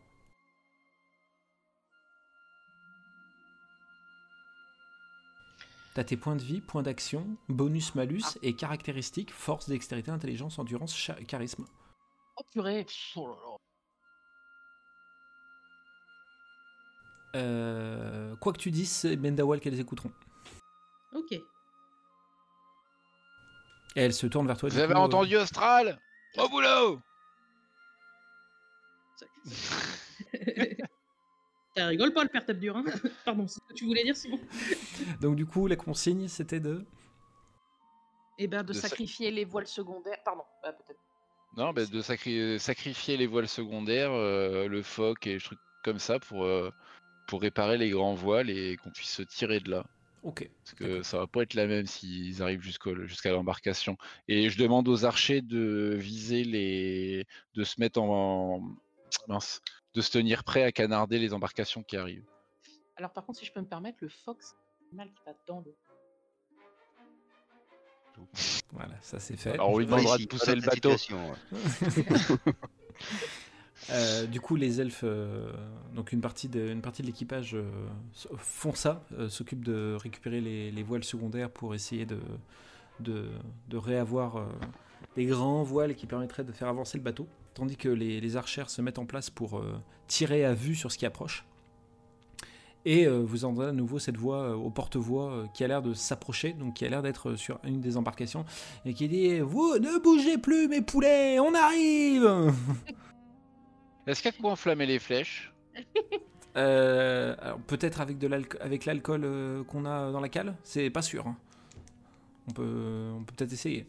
T'as tes points de vie, points d'action, bonus, malus et caractéristiques, force, dextérité, intelligence, endurance, cha- charisme. Oh purée. Oh là là. Euh, quoi que tu dises, c'est Mendawal qu'elles écouteront. Ok. Et elle se tourne vers toi. Vous avez coup, euh, entendu Austral? Au boulot Ça rigole pas le père tape dur, hein Pardon, c'est ce que tu voulais dire, Simon Donc du coup, la consigne, c'était de... Eh ben, de, De sac- sacrifier les voiles secondaires. Pardon, bah, peut-être. Non, bah, de sacri- sacrifier les voiles secondaires, euh, le phoque et les trucs comme ça pour, euh, pour réparer les grands voiles et qu'on puisse se tirer de là. Ok. Parce que ça va pas être la même s'ils arrivent jusqu'au- jusqu'à l'embarcation. Et je demande aux archers de viser les. de se mettre en. mince. de se tenir prêts à canarder les embarcations qui arrivent. Alors, par contre, si je peux me permettre, le fox, animal qui va dans l'eau. Voilà, ça c'est fait. Alors on lui demandera de pousser le bateau. ouais. Euh, du coup, les elfes, euh, donc une partie de, une partie de l'équipage euh, font ça, s'occupent de récupérer les, les voiles secondaires pour essayer de, de, réavoir des grands voiles qui permettraient de faire avancer le bateau, tandis que les, les archères se mettent en place pour tirer à vue sur ce qui approche. Et vous entendez à nouveau cette voix au porte-voix qui a l'air de s'approcher, donc qui a l'air d'être sur une des embarcations, et qui dit Vous ne bougez plus, mes poulets, on arrive Est-ce qu'il y a de quoi enflammer les flèches Euh, alors peut-être avec de l'alco- avec l'alcool euh, qu'on a dans la cale, c'est pas sûr. hein. On peut on peut peut-être essayer.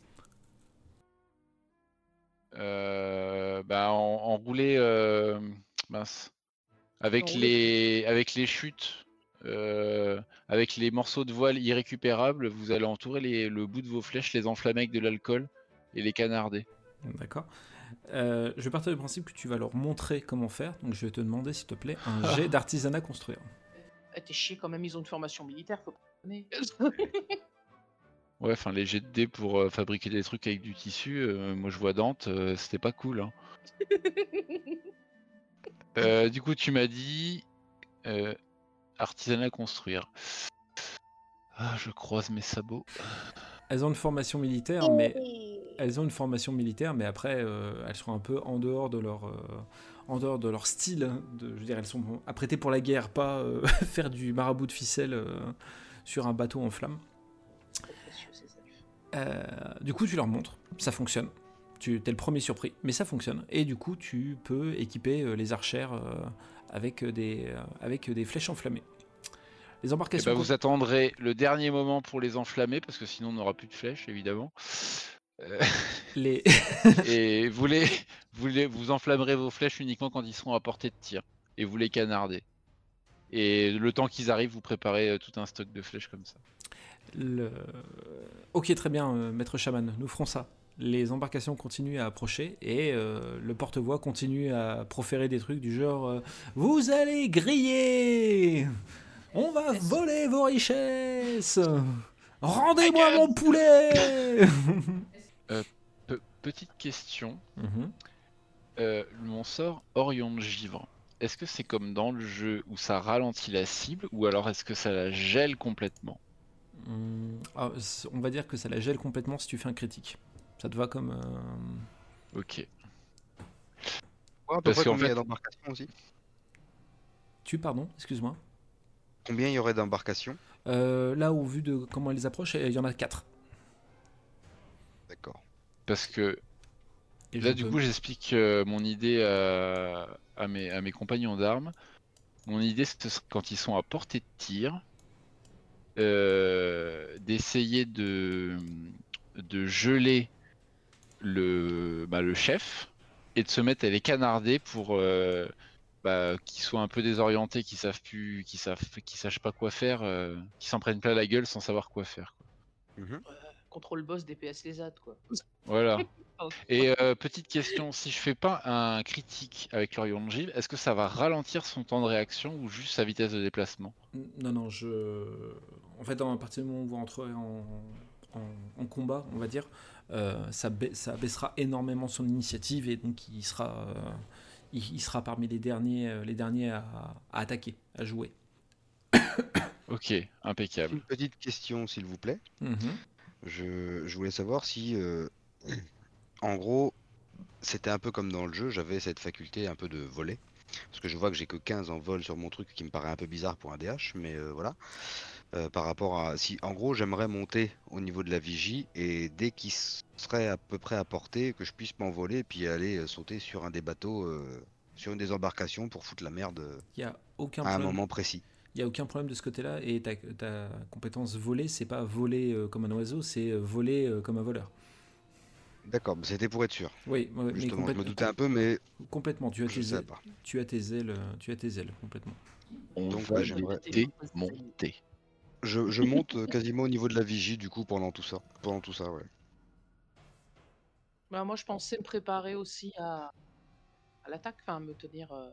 Euh, bah, en, enrouler euh, mince avec Enrouler. les avec les chutes euh, avec les morceaux de voile irrécupérables vous allez entourer les- le bout de vos flèches les enflammer avec de l'alcool et les canarder D'accord. Euh, je vais partir du principe que tu vas leur montrer comment faire, donc je vais te demander s'il te plaît un jet d'artisanat construire. Eh, T'es chier quand même, ils ont une formation militaire, faut pas ouais enfin les jets de dés pour euh, fabriquer des trucs avec du tissu euh, moi je vois Dante euh, c'était pas cool hein. Euh, du coup tu m'as dit euh, artisanat construire. Ah je croise mes sabots. Elles ont une formation militaire, mais elles ont une formation militaire, mais après, euh, elles sont un peu en dehors de leur, euh, style. je veux dire, elles sont apprêtées pour la guerre, pas euh, faire du marabout de ficelle sur un bateau en flammes. Du coup, tu leur montres, ça fonctionne. Tu es le premier surpris, mais ça fonctionne. Et du coup, tu peux équiper les archères avec, des, flèches enflammées. Les Eh embarcations. ben, vous attendrez le dernier moment pour les enflammer, parce que sinon on n'aura plus de flèches, évidemment. Euh, les... et vous, les, vous, les, vous enflammerez vos flèches uniquement quand ils seront à portée de tir. Et vous les canardez. Et le temps qu'ils arrivent, vous préparez euh, tout un stock de flèches comme ça. Le... Ok, très bien, euh, maître chaman, nous ferons ça. Les embarcations continuent à approcher et euh, le porte-voix continue à proférer des trucs du genre euh, Vous allez griller On va voler vos richesses Rendez-moi mon poulet petite question. Mhm. Euh, mon sort Orion de Givre. Est-ce que c'est comme dans le jeu où ça ralentit la cible ou alors est-ce que ça la gèle complètement? Hum, ah, On va dire que ça la gèle complètement si tu fais un critique. Ça te va comme. euh, Ok. Ouais, Parce qu'en combien il y fait- a d'embarcations aussi? Tu, pardon, excuse-moi. Combien il y aurait d'embarcations? Euh, là, au vu de comment elles approchent, il y en a 4. D'accord. Parce que Et Là, du coup, j'explique euh, mon idée à, à mes, à mes compagnons d'armes. Mon idée, c'est ce serait quand ils sont à portée de tir, euh, d'essayer de, de geler le, bah, le chef et de se mettre à les canarder pour euh, bah, qu'ils soient un peu désorientés, qu'ils savent plus, qu'ils savent, qu'ils sachent pas quoi faire, euh, qu'ils s'en prennent plein la gueule sans savoir quoi faire. quoi. Mhm. Contrôle boss des PS les ZAD, quoi. Voilà. Et euh, petite question, si je fais pas un critique avec l'Orion de Givre, est-ce que ça va ralentir son temps de réaction ou juste sa vitesse de déplacement? Non, non, je. En fait, à partir du moment où vous entrerez en, en, en combat, on va dire, euh, ça, ba- ça baissera énormément son initiative et donc il sera, euh, il, il sera parmi les derniers, les derniers à, à attaquer, à jouer. Ok, impeccable. Une petite question, s'il vous plaît. Mhm. Je, je voulais savoir si, euh, en gros, c'était un peu comme dans le jeu, j'avais cette faculté un peu de voler. Parce que je vois que j'ai que 15 en vol sur mon truc, qui me paraît un peu bizarre pour un DH, mais euh, voilà. Euh, par rapport à si, en gros, j'aimerais monter au niveau de la vigie et dès qu'il serait à peu près à portée, que je puisse m'envoler et puis aller sauter sur un des bateaux, sur une des embarcations pour foutre la merde a aucun à un problème. moment précis. Il y a aucun problème de ce côté-là et ta, ta compétence voler, c'est pas voler euh, comme un oiseau, c'est euh, voler euh, comme un voleur. D'accord, mais c'était pour être sûr. Oui, ouais, mais je me doutais un peu, mais complètement. Tu as tes ailes, tu as tes ailes, tu as tes ailes complètement. On Donc, va démonter. Je, je monte quasiment au niveau de la vigie du coup pendant tout ça. Pendant tout ça, ouais. Bah, moi, je pensais me préparer aussi à, à l'attaque, enfin, me tenir. Euh...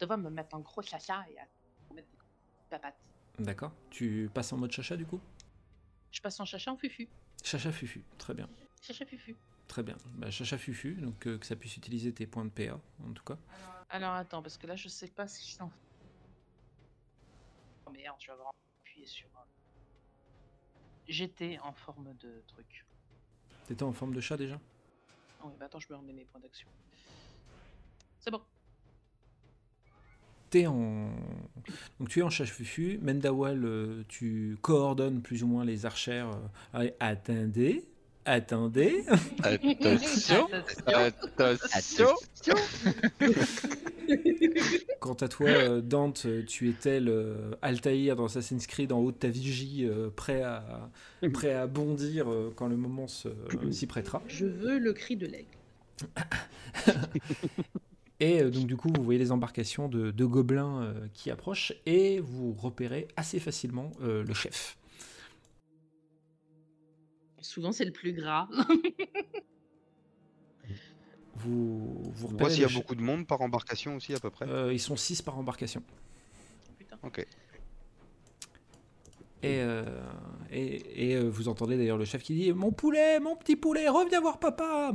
Devant me mettre en gros chacha et à D'accord. Tu passes en mode chacha du coup? Je passe en chacha en fufu. Chacha fufu, très bien. Chacha fufu. Très bien. Bah, chacha fufu, donc euh, que ça puisse utiliser tes points de PA en tout cas. Alors attends, parce que là, je sais pas si je suis en. Oh merde, je vais avoir appuyé sur. euh, J'étais en forme de truc. T'étais en forme de chat déjà? Oui, bah attends, je me remets mes points d'action. C'est bon. T'es en... Donc tu es en chacha fufu. Mendawal, euh, tu coordonnes plus ou moins les archères. euh, Allez, attendez, attendez. Attention, attention. Quant à toi, euh, Dante, tu es tel euh, Altaïr dans Assassin's Creed en haut de ta vigie, prêt, à, prêt à bondir quand le moment s'y prêtera? Je veux le cri de l'aigle. Et euh, donc du coup, vous voyez les embarcations de, de gobelins euh, qui approchent et vous repérez assez facilement euh, le chef. Souvent, c'est le plus gras. Vous, repérez voit s'il y a beaucoup de monde par embarcation aussi à peu près. Euh, ils sont 6 par embarcation. Putain. Ok. Et, euh, et, et, euh, vous entendez d'ailleurs le chef qui dit Mon poulet, mon petit poulet, reviens voir papa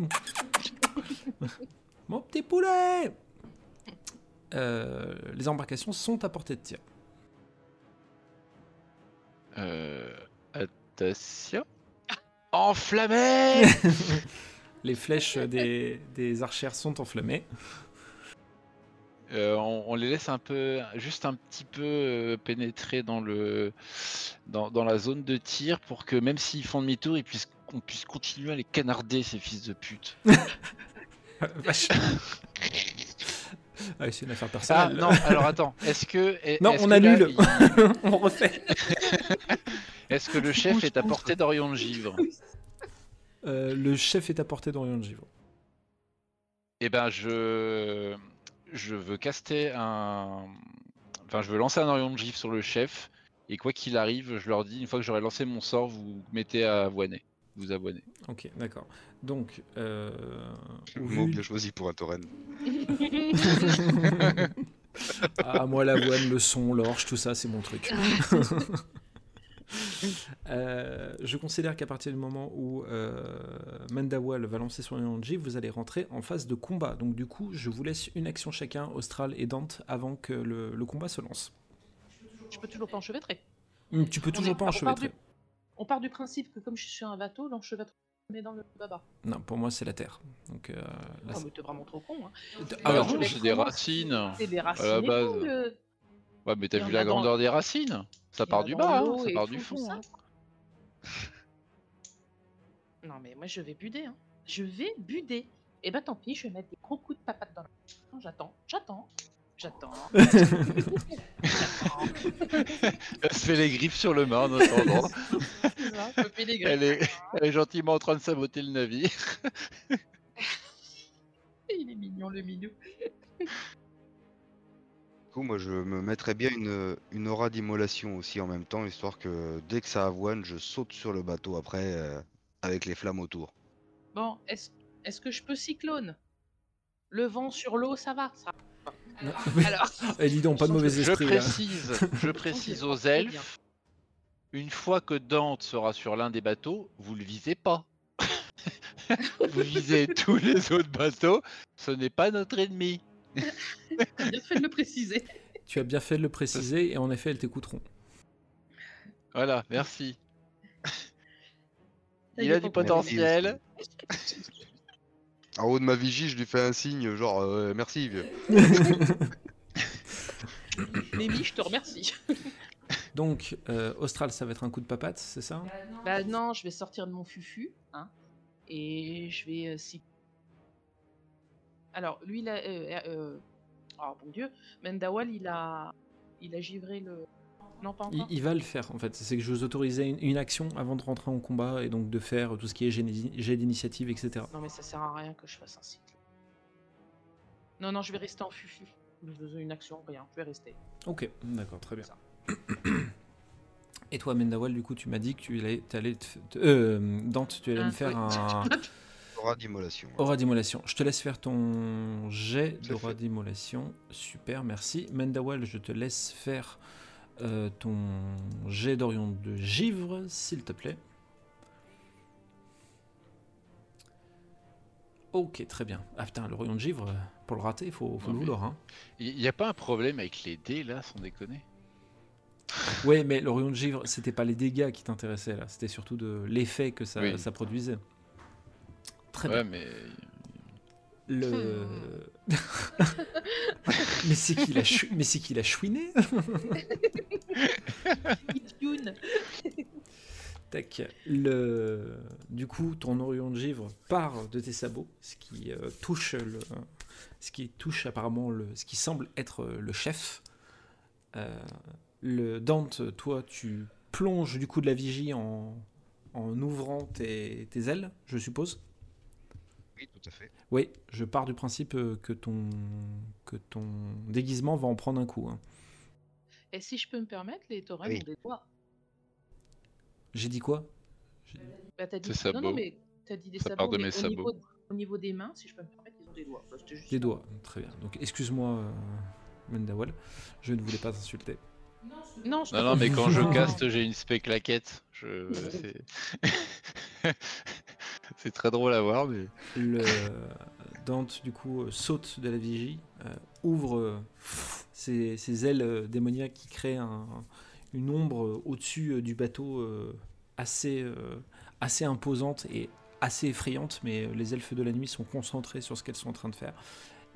Mon petit poulet Euh, Les embarcations sont à portée de tir. Euh, attention. Enflammé Les flèches des, des archères sont enflammées. Euh, on, on les laisse un peu, juste un petit peu euh, pénétrer dans le, dans, dans la zone de tir pour que même s'ils font demi-tour, ils puissent, qu'on puisse continuer à les canarder ces fils de pute. Vache. Ah, c'est une affaire Ah personnelle. non, alors attends, est-ce que est- Non, on que là, annule. il- On refait. Est-ce que le chef est à portée d'Orion de Givre? Euh, le chef est à portée d'Orion de Givre. Eh ben, je, je veux caster un, enfin, je veux lancer un Orion de Givre sur le chef. Et quoi qu'il arrive, je leur dis, une fois que j'aurai lancé mon sort, vous mettez à avoiner. Vous abonnez. Ok, d'accord. Donc, euh, Mot vu- bien choisi pour un tauren. ah, moi, l'avoine, le son, l'orge, tout ça, c'est mon truc. Euh, je considère qu'à partir du moment où euh, Mandawal va lancer son Yonji, vous allez rentrer en phase de combat. Donc du coup, je vous laisse une action chacun, Austral et Dante, avant que le, le combat se lance. Je peux toujours pas enchevêtrer. Tu peux On toujours pas enchevêtrer. On part du principe que comme je suis un bateau, l'enchevêtrement met dans le baba. Non, pour moi, c'est la terre. Donc, euh, là, Ah, c'est- mais t'es vraiment trop con. Hein. Ah, alors, Bah non, c'est des racines. C'est des racines. la et base. tout, le- Ouais, mais t'as vu la dans- grandeur des racines? Ça part du bas, hein, ça part tout, du fond. hein. Non, mais moi je vais buder. Hein. Je vais buder. Et bah tant pis, je vais mettre des gros coups de papate dans la. Non, J'attends, j'attends, j'attends. j'attends. Elle se fait les griffes sur le mât en attendant. Elle, est, elle est gentiment en train de saboter le navire. Il est mignon le minou. Du coup, moi, je me mettrais bien une, une aura d'immolation aussi en même temps, histoire que dès que ça avoine, je saute sur le bateau après, euh, avec les flammes autour. Bon, est-ce est que je peux cyclone? Le vent sur l'eau, ça va? Ça. Alors, Eh, dis donc, pas de mauvais Je esprit. hein. précise, je précise aux elfes, une fois que Dante sera sur l'un des bateaux, vous le visez pas. vous visez tous les autres bateaux, ce n'est pas notre ennemi. bien fait de le préciser. Tu as bien fait de le préciser et en effet, elles t'écouteront. Voilà, merci. Il a du potentiel. En haut de ma vigie, je lui fais un signe, genre euh, merci vieux. Mimi, je te remercie. Donc, euh, Austral, ça va être un coup de papate, c'est ça? Bah non, je vais sortir de mon fufu, hein, et je vais euh, cyc- Alors, lui, il a... Euh, euh, oh, bon Dieu, Mendawal, il a... Il a givré le... Non, pas il, encore il va le faire, en fait. C'est que je vous autorisais une, une action avant de rentrer en combat et donc de faire tout ce qui est jet d'initiative, etc. Non, mais ça sert à rien que je fasse un cycle. Non, non, je vais rester en fufu. Je veux une action, rien, je vais rester. Ok, d'accord, très bien. Et toi, Mendawal, du coup, tu m'as dit que tu allais, t'allais te euh, Dante, tu allais Ah, me faire oui. un Aura d'immolation. aura d'immolation. Je te laisse faire ton jet d'aura d'immolation. Super, merci. Mendawal, je te laisse faire euh, ton jet d'Orion de givre, s'il te plaît. Ok, très bien. Ah putain, l'Orion de givre, euh, pour le rater, il faut, le vouloir. Hein. Il n'y a pas un problème avec les dés là, sans déconner? Ouais, mais l'Orion de givre, c'était pas les dégâts qui t'intéressaient là, c'était surtout de l'effet que ça, Oui. ça produisait. Très Ouais, bien. mais Le. mais c'est qui l'a chou... mais c'est qui l'a chouiné. Tac. Le... Du coup, ton Orion de givre part de tes sabots, ce qui euh, touche le, ce qui touche apparemment le, ce qui semble être le chef. Euh, le Dante, toi, tu plonges du coup de la vigie en, en ouvrant tes, tes ailes, je suppose. Oui, tout à fait. Oui, je pars du principe euh, que ton que ton déguisement va en prendre un coup. hein. Et si je peux me permettre, les taurennes Oui. ont des doigts. J'ai dit quoi? J'ai- Bah, dit... Des Non, non, sabots. mais t'as dit des Ça sabots, part de mais mes au, sabots. Niveau, au niveau des mains, si je peux me permettre, ils ont des doigts. Juste Des doigts, très bien. Donc excuse-moi, euh, Mendawal, je ne voulais pas t'insulter. Non, je non, non, mais quand je caste, j'ai une spé claquette. Je... c'est- très drôle à voir, mais Le Dante, du coup, euh, saute de la vigie, euh, ouvre euh, ses, ailes euh, démoniaques qui créent un- une ombre euh, au-dessus euh, du bateau euh, assez, euh, assez imposante et assez effrayante, mais les elfes de la nuit sont concentrés sur ce qu'elles sont en train de faire.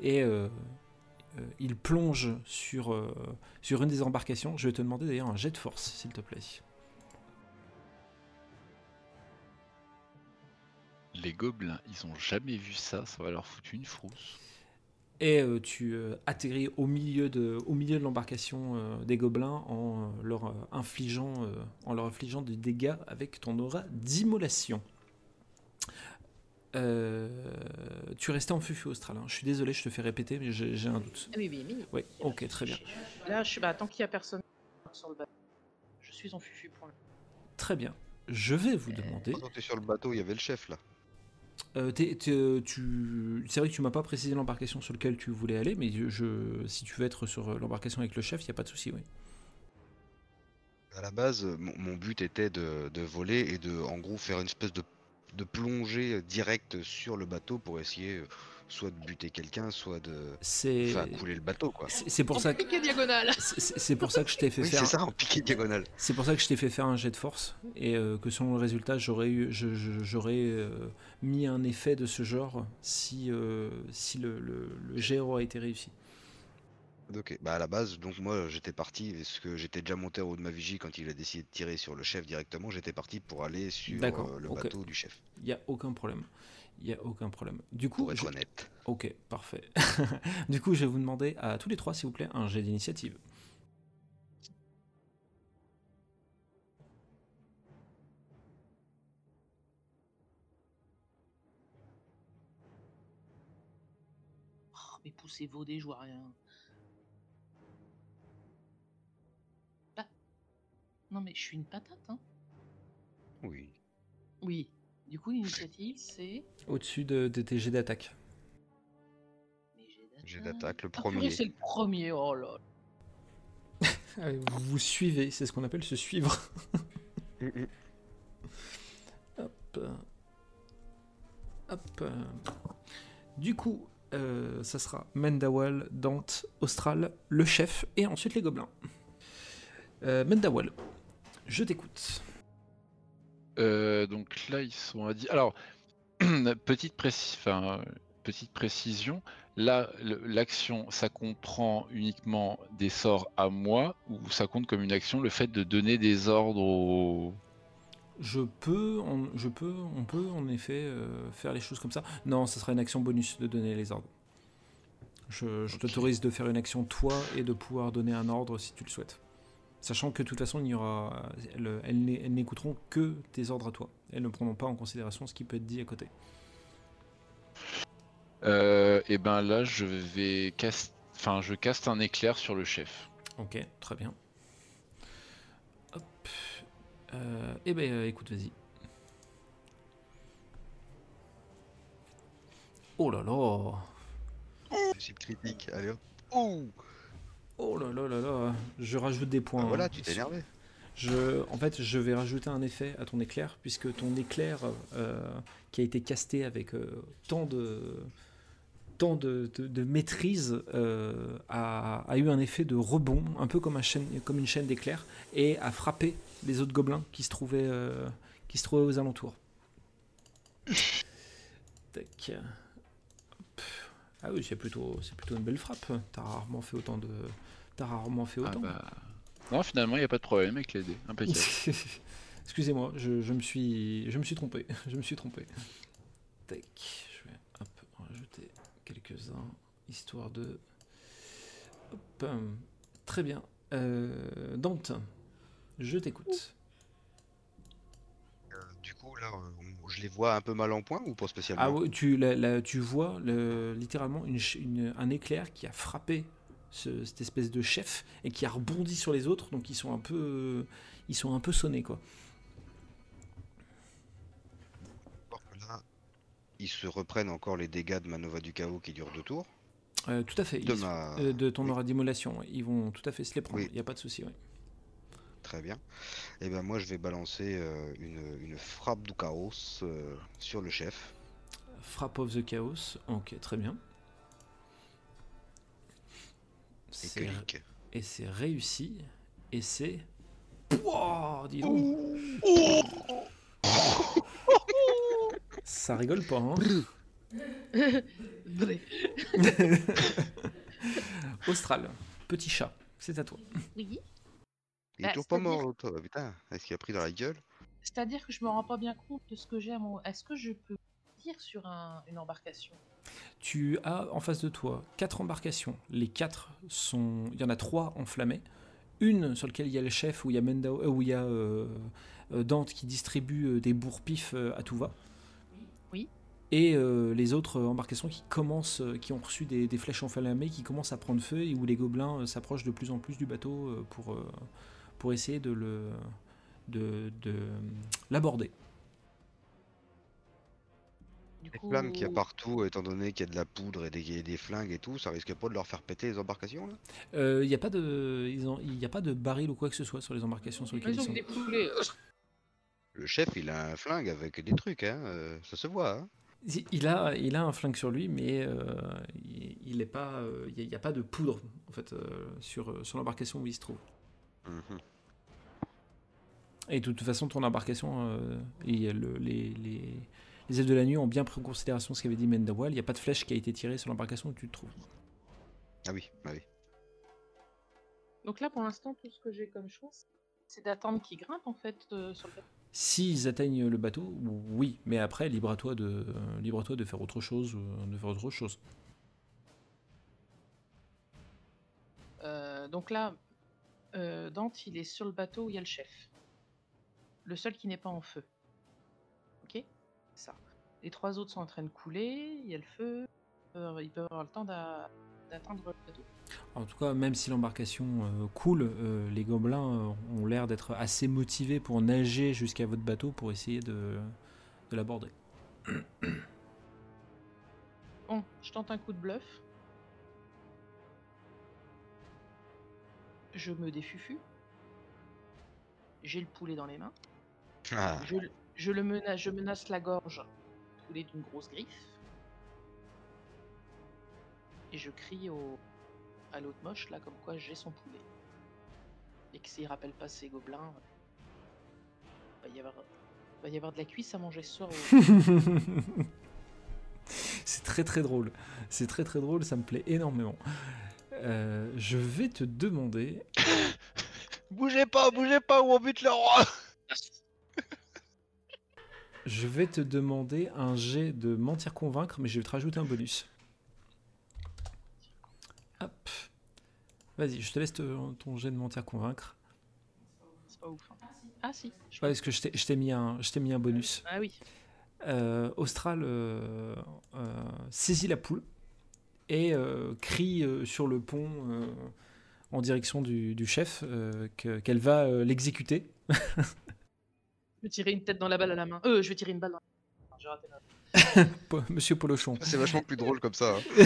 Et euh, euh, ils plongent sur, euh, sur une des embarcations. Je vais te demander d'ailleurs un jet de force, s'il te plaît. Les gobelins, ils ont jamais vu ça, ça va leur foutre une frousse. Et euh, tu euh, atterris au milieu de, au milieu de l'embarcation euh, des gobelins en, euh, leur, euh, infligeant, euh, en leur infligeant des dégâts avec ton aura d'immolation. Euh, tu restais en fufu austral. hein. Je suis désolé, je te fais répéter, mais j'ai un doute. Ah Oui, oui, oui. Oui, ok, très bien. Là, je suis. Bah, tant qu'il n'y a personne sur le bateau, je suis en fufu pour le. Très bien. Je vais vous demander. Quand t'es sur le bateau, il y avait le chef là. Euh, tu... C'est vrai que tu m'as pas précisé l'embarcation sur laquelle tu voulais aller, mais si tu veux être sur euh, l'embarcation avec le chef, il n'y a pas de souci, oui. À la base, euh, mon, but était de, voler et de, en gros, faire une espèce de, plongée euh, directe sur le bateau pour essayer euh, soit de buter quelqu'un, soit de C'est faire couler le bateau, quoi. c'est pour ça que diagonale c'est- pour ça que je t'ai fait Oui, faire. c'est ça, en piqué diagonale. C'est pour ça que je t'ai fait faire un jet de force et euh, que selon le résultat, j'aurais eu, je- je- j'aurais euh, mis un effet de ce genre si euh, si le, le, le jet aurait été réussi. Ok, bah à la base, donc moi j'étais parti, parce que j'étais déjà monté en haut de ma vigie quand il a décidé de tirer sur le chef directement, j'étais parti pour aller sur euh, le bateau du chef, Il y a aucun problème. Il y a aucun problème. Du coup, pour être je- honnête. ok, parfait. du coup, je vais vous demander à tous les trois, s'il vous plaît, un jet d'initiative. Oh, mais poussez-vous des je vois rien. Ah. Non, mais je suis une patate, hein. Oui. Oui. Du coup, l'initiative, c'est. Au-dessus de, de tes jets d'attaque. J'ai d'attaque, le Ah, premier. c'est le premier, oh là. Ah, Vous vous suivez, c'est ce qu'on appelle se suivre. Hop. Hop. Du coup, euh, ça sera Mendawal, Dante, Austral, le chef et ensuite les gobelins. Euh, Mendawal, je t'écoute. Euh, donc là, ils sont à 10. Alors, petite, préci- enfin, petite précision. Là, l'action, ça comprend uniquement des sorts à moi ou ça compte comme une action le fait de donner des ordres aux. Je peux, on, je peux, on peut en effet euh, faire les choses comme ça. Non, ça sera une action bonus de donner les ordres. Je, t'autorise de faire une action toi et de pouvoir donner un ordre si tu le souhaites. Sachant que de toute façon, il y aura, elles, elles n'é- elles n'écouteront que tes ordres à toi. Elles ne prendront pas en considération ce qui peut être dit à côté. Euh, et ben là, je vais cast... enfin, je caste un éclair sur le chef. Ok, très bien. Hop. Euh, eh ben, euh, écoute, vas-y. Oh là là Réussite critique, allez hop. Ouh Oh là là là là Je rajoute des points. Bah voilà, hein. tu t'es énervé. Je, en fait, je vais rajouter un effet à ton éclair, puisque ton éclair euh, qui a été casté avec euh, tant de tant de, de- de maîtrise euh, a, a eu un effet de rebond, un peu comme, un chaîne, comme une chaîne d'éclairs, et a frappé les autres gobelins qui se trouvaient, qui se trouvaient aux alentours. Tac. Ah oui, c'est plutôt, c'est plutôt une belle frappe. T'as rarement fait autant de, t'as rarement fait Ah autant. bah... Non, finalement, il n'y a pas de problème avec les dés. Impeccable. Excusez-moi, je, je me suis, je me suis trompé. Je me suis trompé. Tac, je vais hop, rajouter quelques-uns, histoire de. Hop, hum, très bien. Euh, Dante, je t'écoute. Euh, du coup, là, je les vois un peu mal en point ou pas spécialement? Ah oui, tu, la- la- tu vois le- littéralement une ch- une- un éclair qui a frappé ce- cette espèce de chef et qui a rebondi sur les autres, donc ils sont un peu, ils sont un peu sonnés quoi. Là, ils se reprennent encore les dégâts de Manova du chaos qui durent deux tours. Euh, tout à fait. De ils- ma... Euh, de ton oui. aura d'immolation, ils vont tout à fait se les prendre, il Oui. n'y a pas de souci. ouais. Très bien. Et ben moi, je vais balancer euh, une, une frappe du chaos euh, sur le chef. Frappe of the Chaos, ok, très bien. Et c'est réussi. Et c'est. Pouah, dis donc. Ça rigole pas, hein Austral, petit chat, c'est à toi. Oui. Il est bah, toujours pas mort, toi. Putain, est-ce qu'il a pris dans la gueule? C'est-à-dire que je me rends pas bien compte de ce que j'ai à mon. Est-ce que je peux sur un- une embarcation Tu as en face de toi quatre embarcations. Les quatre sont. Il y en a trois enflammées. Une sur laquelle il y a le chef, où il y a, Mendao- euh, où il y a euh, euh, Dante qui distribue des bourre-pifs à tout va. Oui. Et euh, les autres embarcations qui commencent, qui ont reçu des, des flèches enflammées, qui commencent à prendre feu et où les gobelins s'approchent de plus en plus du bateau pour, pour essayer de le de, de l'aborder. Du Les flammes qu'il y a partout, étant donné qu'il y a de la poudre et des, des flingues et tout, ça risque pas de leur faire péter les embarcations là? Euh, Il n'y a pas de, ils ont- il y a pas de baril ou quoi que ce soit sur les embarcations sur lesquelles Ils ils ont sont. des poulets. Le chef, il a un flingue avec des trucs, hein, euh, ça se voit. Hein. Il- a, il a un flingue sur lui, mais euh, il il est pas, euh, il n'y a, pas de poudre en fait euh, sur, sur l'embarcation où il se trouve. Mhm. Et de toute façon, ton embarcation, euh, et le- les, les, les elfes de la nuit ont bien pris en considération ce qu'avait dit Mendawal. Il n'y a pas de flèche qui a été tirée sur l'embarcation où tu te trouves. Ah oui, ah oui. Donc là, pour l'instant, tout ce que j'ai comme chose, c'est d'attendre qu'ils grimpent en fait euh, sur le bateau. S'ils atteignent le bateau, oui, mais après, libre à toi de, euh, libre à toi de faire autre chose, euh, de faire autre chose. Euh, donc là, euh, Dante, il est sur le bateau où il y a le chef. Le seul qui n'est pas en feu. Ça. Les trois autres sont en train de couler, il y a le feu. euh, ils peuvent avoir le temps d'a- d'atteindre le bateau. En tout cas, même si l'embarcation euh, coule, euh, les gobelins euh, ont l'air d'être assez motivés pour nager jusqu'à votre bateau pour essayer de, de l'aborder. Bon, je tente un coup de bluff. Je me défufu. J'ai le poulet dans les mains. Ah, Je, je le menace, je menace la gorge poulet d'une grosse griffe. Et je crie au, à l'autre moche là comme quoi j'ai son poulet. Et que s'il rappelle pas ses gobelins, va y avoir, va y avoir de la cuisse à manger ce soir. au- C'est très très drôle. C'est très très drôle, ça me plaît énormément. Euh, je vais te demander. Bougez pas, bougez pas ou on bute le roi Je vais te demander un jet de mentir convaincre, mais je vais te rajouter un bonus. Hop. Vas-y, je te laisse te- ton jet de mentir convaincre. C'est pas ouf. hein. Ah si. je Ouais, parce que je t'ai- mis, un- mis bonus. Ah oui. Euh, Austral euh, euh, saisit la poule et crie sur le pont en direction du, du chef que- qu'elle va l'exécuter. Je vais tirer une tête dans la balle à la main. Euh, je vais tirer une balle dans la main. J'ai raté Monsieur Polochon. C'est vachement plus drôle comme ça. hein.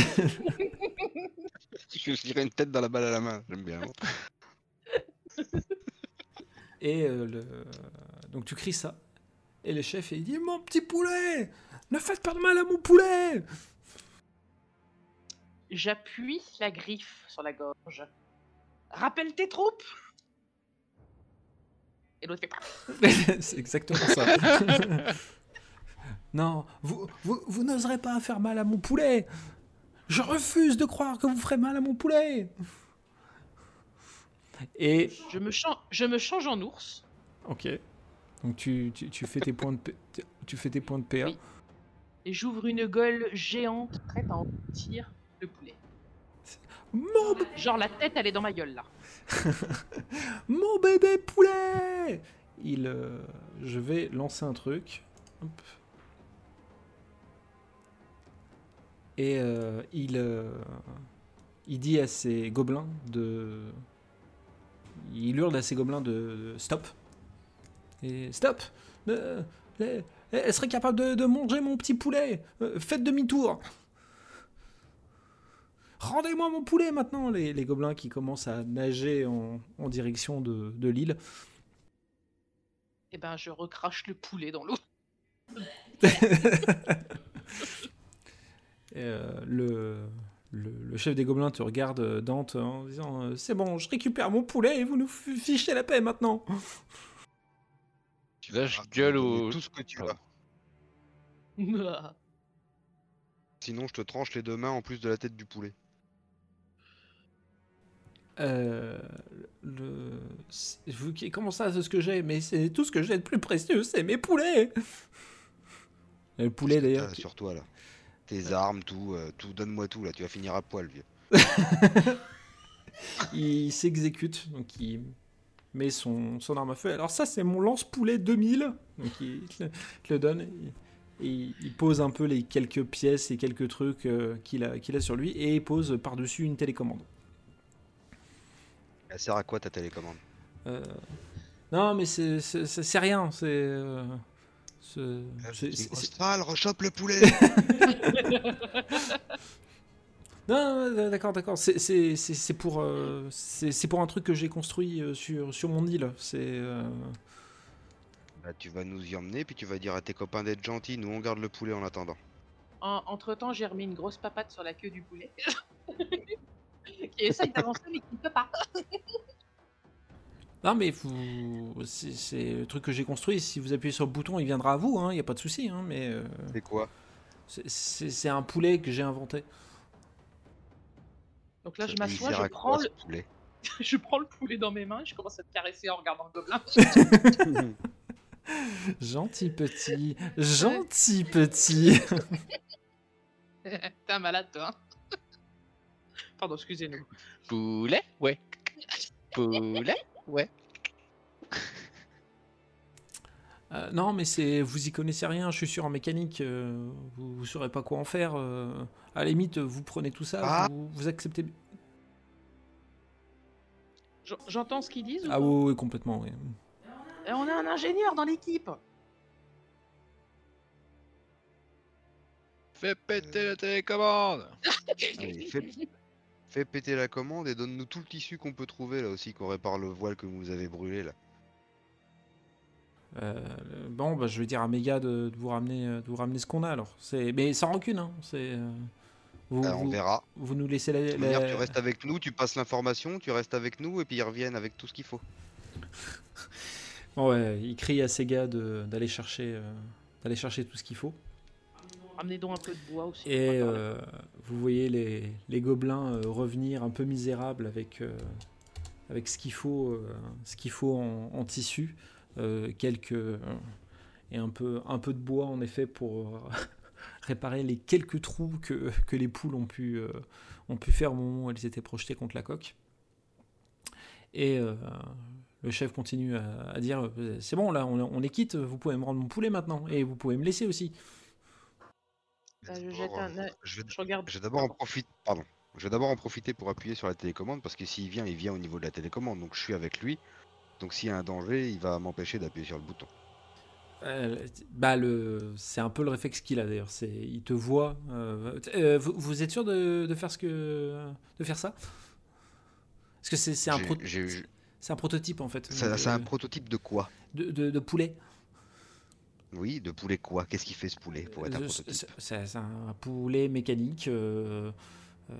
je tirais une tête dans la balle à la main, j'aime bien. Et euh, le... donc tu cries ça. Et le chef il dit Mon petit poulet Ne faites pas de mal à mon poulet J'appuie la griffe sur la gorge. Rappelle tes troupes Et l'autre fait. C'est exactement ça. non, vous, vous, vous n'oserez pas faire mal à mon poulet Je refuse de croire que vous ferez mal à mon poulet Et. Je me, chan- je me change en ours. Ok. Donc tu, tu, tu fais tes points de, P- tu fais tes points de PA. Oui. Et j'ouvre une gueule géante prête à entier le poulet. Mon, b- Genre la tête, elle est dans ma gueule là. mon bébé poulet Il, euh, Je vais lancer un truc. Hop. Et euh, il, euh, il dit à ses gobelins de. Il hurle à ses gobelins de, de stop. Et stop Euh, Elle elle serait capable de, de manger mon petit poulet Faites demi-tour Rendez-moi mon poulet maintenant les, les gobelins qui commencent à nager en, en direction de, de l'île. Et ben je recrache le poulet dans l'eau. Et, euh, le, le, le chef des gobelins te regarde, euh, Dante, en disant euh, C'est bon, je récupère mon poulet et vous nous fichez la paix maintenant. Là, je Ah, tu gueule au. Tout ce que tu as. Sinon, je te tranche les deux mains en plus de la tête du poulet. Euh, le... Comment ça, c'est ce que j'ai? Mais c'est tout ce que j'ai de plus précieux, c'est mes poulets Et Le poulet d'ailleurs. Sur toi là. Tes armes, tout, euh, tout, donne-moi tout là, tu vas finir à poil, vieux. il s'exécute, donc il met son, son arme à feu. Alors ça, c'est mon lance-poulet 2000. Donc il te le, donne. Et il, il pose un peu les quelques pièces et quelques trucs euh, qu'il a, qu'il a sur lui et il pose par-dessus une télécommande. Elle sert à quoi ta télécommande? Euh, non, mais c'est, rien. C'est, euh, Austral, rechoppe le poulet Non, non, d'accord, d'accord. C'est, c'est, c'est, c'est pour, euh, c'est, pour un truc que j'ai construit euh, sur, sur mon île. C'est, euh, Bah, tu vas nous y emmener, puis tu vas dire à tes copains d'être gentils, nous on garde le poulet en attendant. entre temps, j'ai remis une grosse papate sur la queue du poulet. qui essaye d'avancer, mais qui ne peut pas. Non, mais vous... c'est, c'est le truc que j'ai construit. Si vous appuyez sur le bouton, il viendra à vous. Il n'y a pas de souci. hein, mais euh, C'est quoi? c'est, c'est- c'est un poulet que j'ai inventé. Donc là, Ça je m'assois, je quoi, prends, le... poulet je prends le poulet dans mes mains et je commence à te caresser en regardant le gobelin. Gentil petit, gentil petit. T'es un malade, toi. hein. Pardon, excusez-nous. Poulet? Ouais. Poulet? Ouais. Euh, non, mais c'est vous y connaissez rien. Je suis sûr en mécanique, euh, vous, vous saurez pas quoi en faire. euh, à la limite, vous prenez tout ça, Ah. vous, vous acceptez. J'en- J'entends ce qu'ils disent Ah oui, oui, complètement. Oui. Et on a un ingénieur dans l'équipe. Fais péter la télécommande Allez, fais, fais péter la commande et donne-nous tout le tissu qu'on peut trouver là aussi, qu'on répare le voile que vous avez brûlé là. Euh, bon, bah, je vais dire à Méga de, de vous ramener, euh, de vous ramener ce qu'on a alors. C'est, mais sans rancune, hein. C'est. euh, vous, Ah, on vous, verra. vous nous laissez la. Toute manière, la- tu restes avec nous, tu passes l'information, tu restes avec nous et puis ils reviennent avec tout ce qu'il faut. Bon, ouais, il crie à ses gars d'aller chercher, euh, d'aller chercher tout ce qu'il faut. Ramenez donc un peu de bois aussi. Et euh, vous voyez les, les gobelins euh, revenir un peu misérables avec, euh, avec ce qu'il faut, ce qu'il faut en, en tissu, quelques et un peu, un peu de bois en effet pour réparer les quelques trous que, que les poules ont pu, ont pu faire au moment où elles étaient projetées contre la coque. Et le chef continue à, à dire c'est bon là on, on est quitte, vous pouvez me rendre mon poulet maintenant et vous pouvez me laisser aussi. Bah, je D'abord, jette un euh, œil. je vais, Je regarde. je vais d'abord en profiter. Pardon. Je vais d'abord en profiter pour appuyer sur la télécommande parce que s'il vient, il vient au niveau de la télécommande. Donc je suis avec lui. Donc s'il y a un danger, il va m'empêcher d'appuyer sur le bouton. Euh, bah le, c'est un peu le réflexe qu'il a d'ailleurs. C'est, il te voit. euh, euh, vous, vous êtes sûr de, de faire ce que, de faire ça? Parce que c'est, c'est un, J'ai- pro- j'ai- c'est un prototype en fait. Ça- donc, C'est un euh, prototype de quoi? de, de, de poulet. Oui, de poulet quoi? Qu'est-ce qu'il fait ce poulet pour être un Euh, prototype? c'est, un poulet mécanique euh, euh,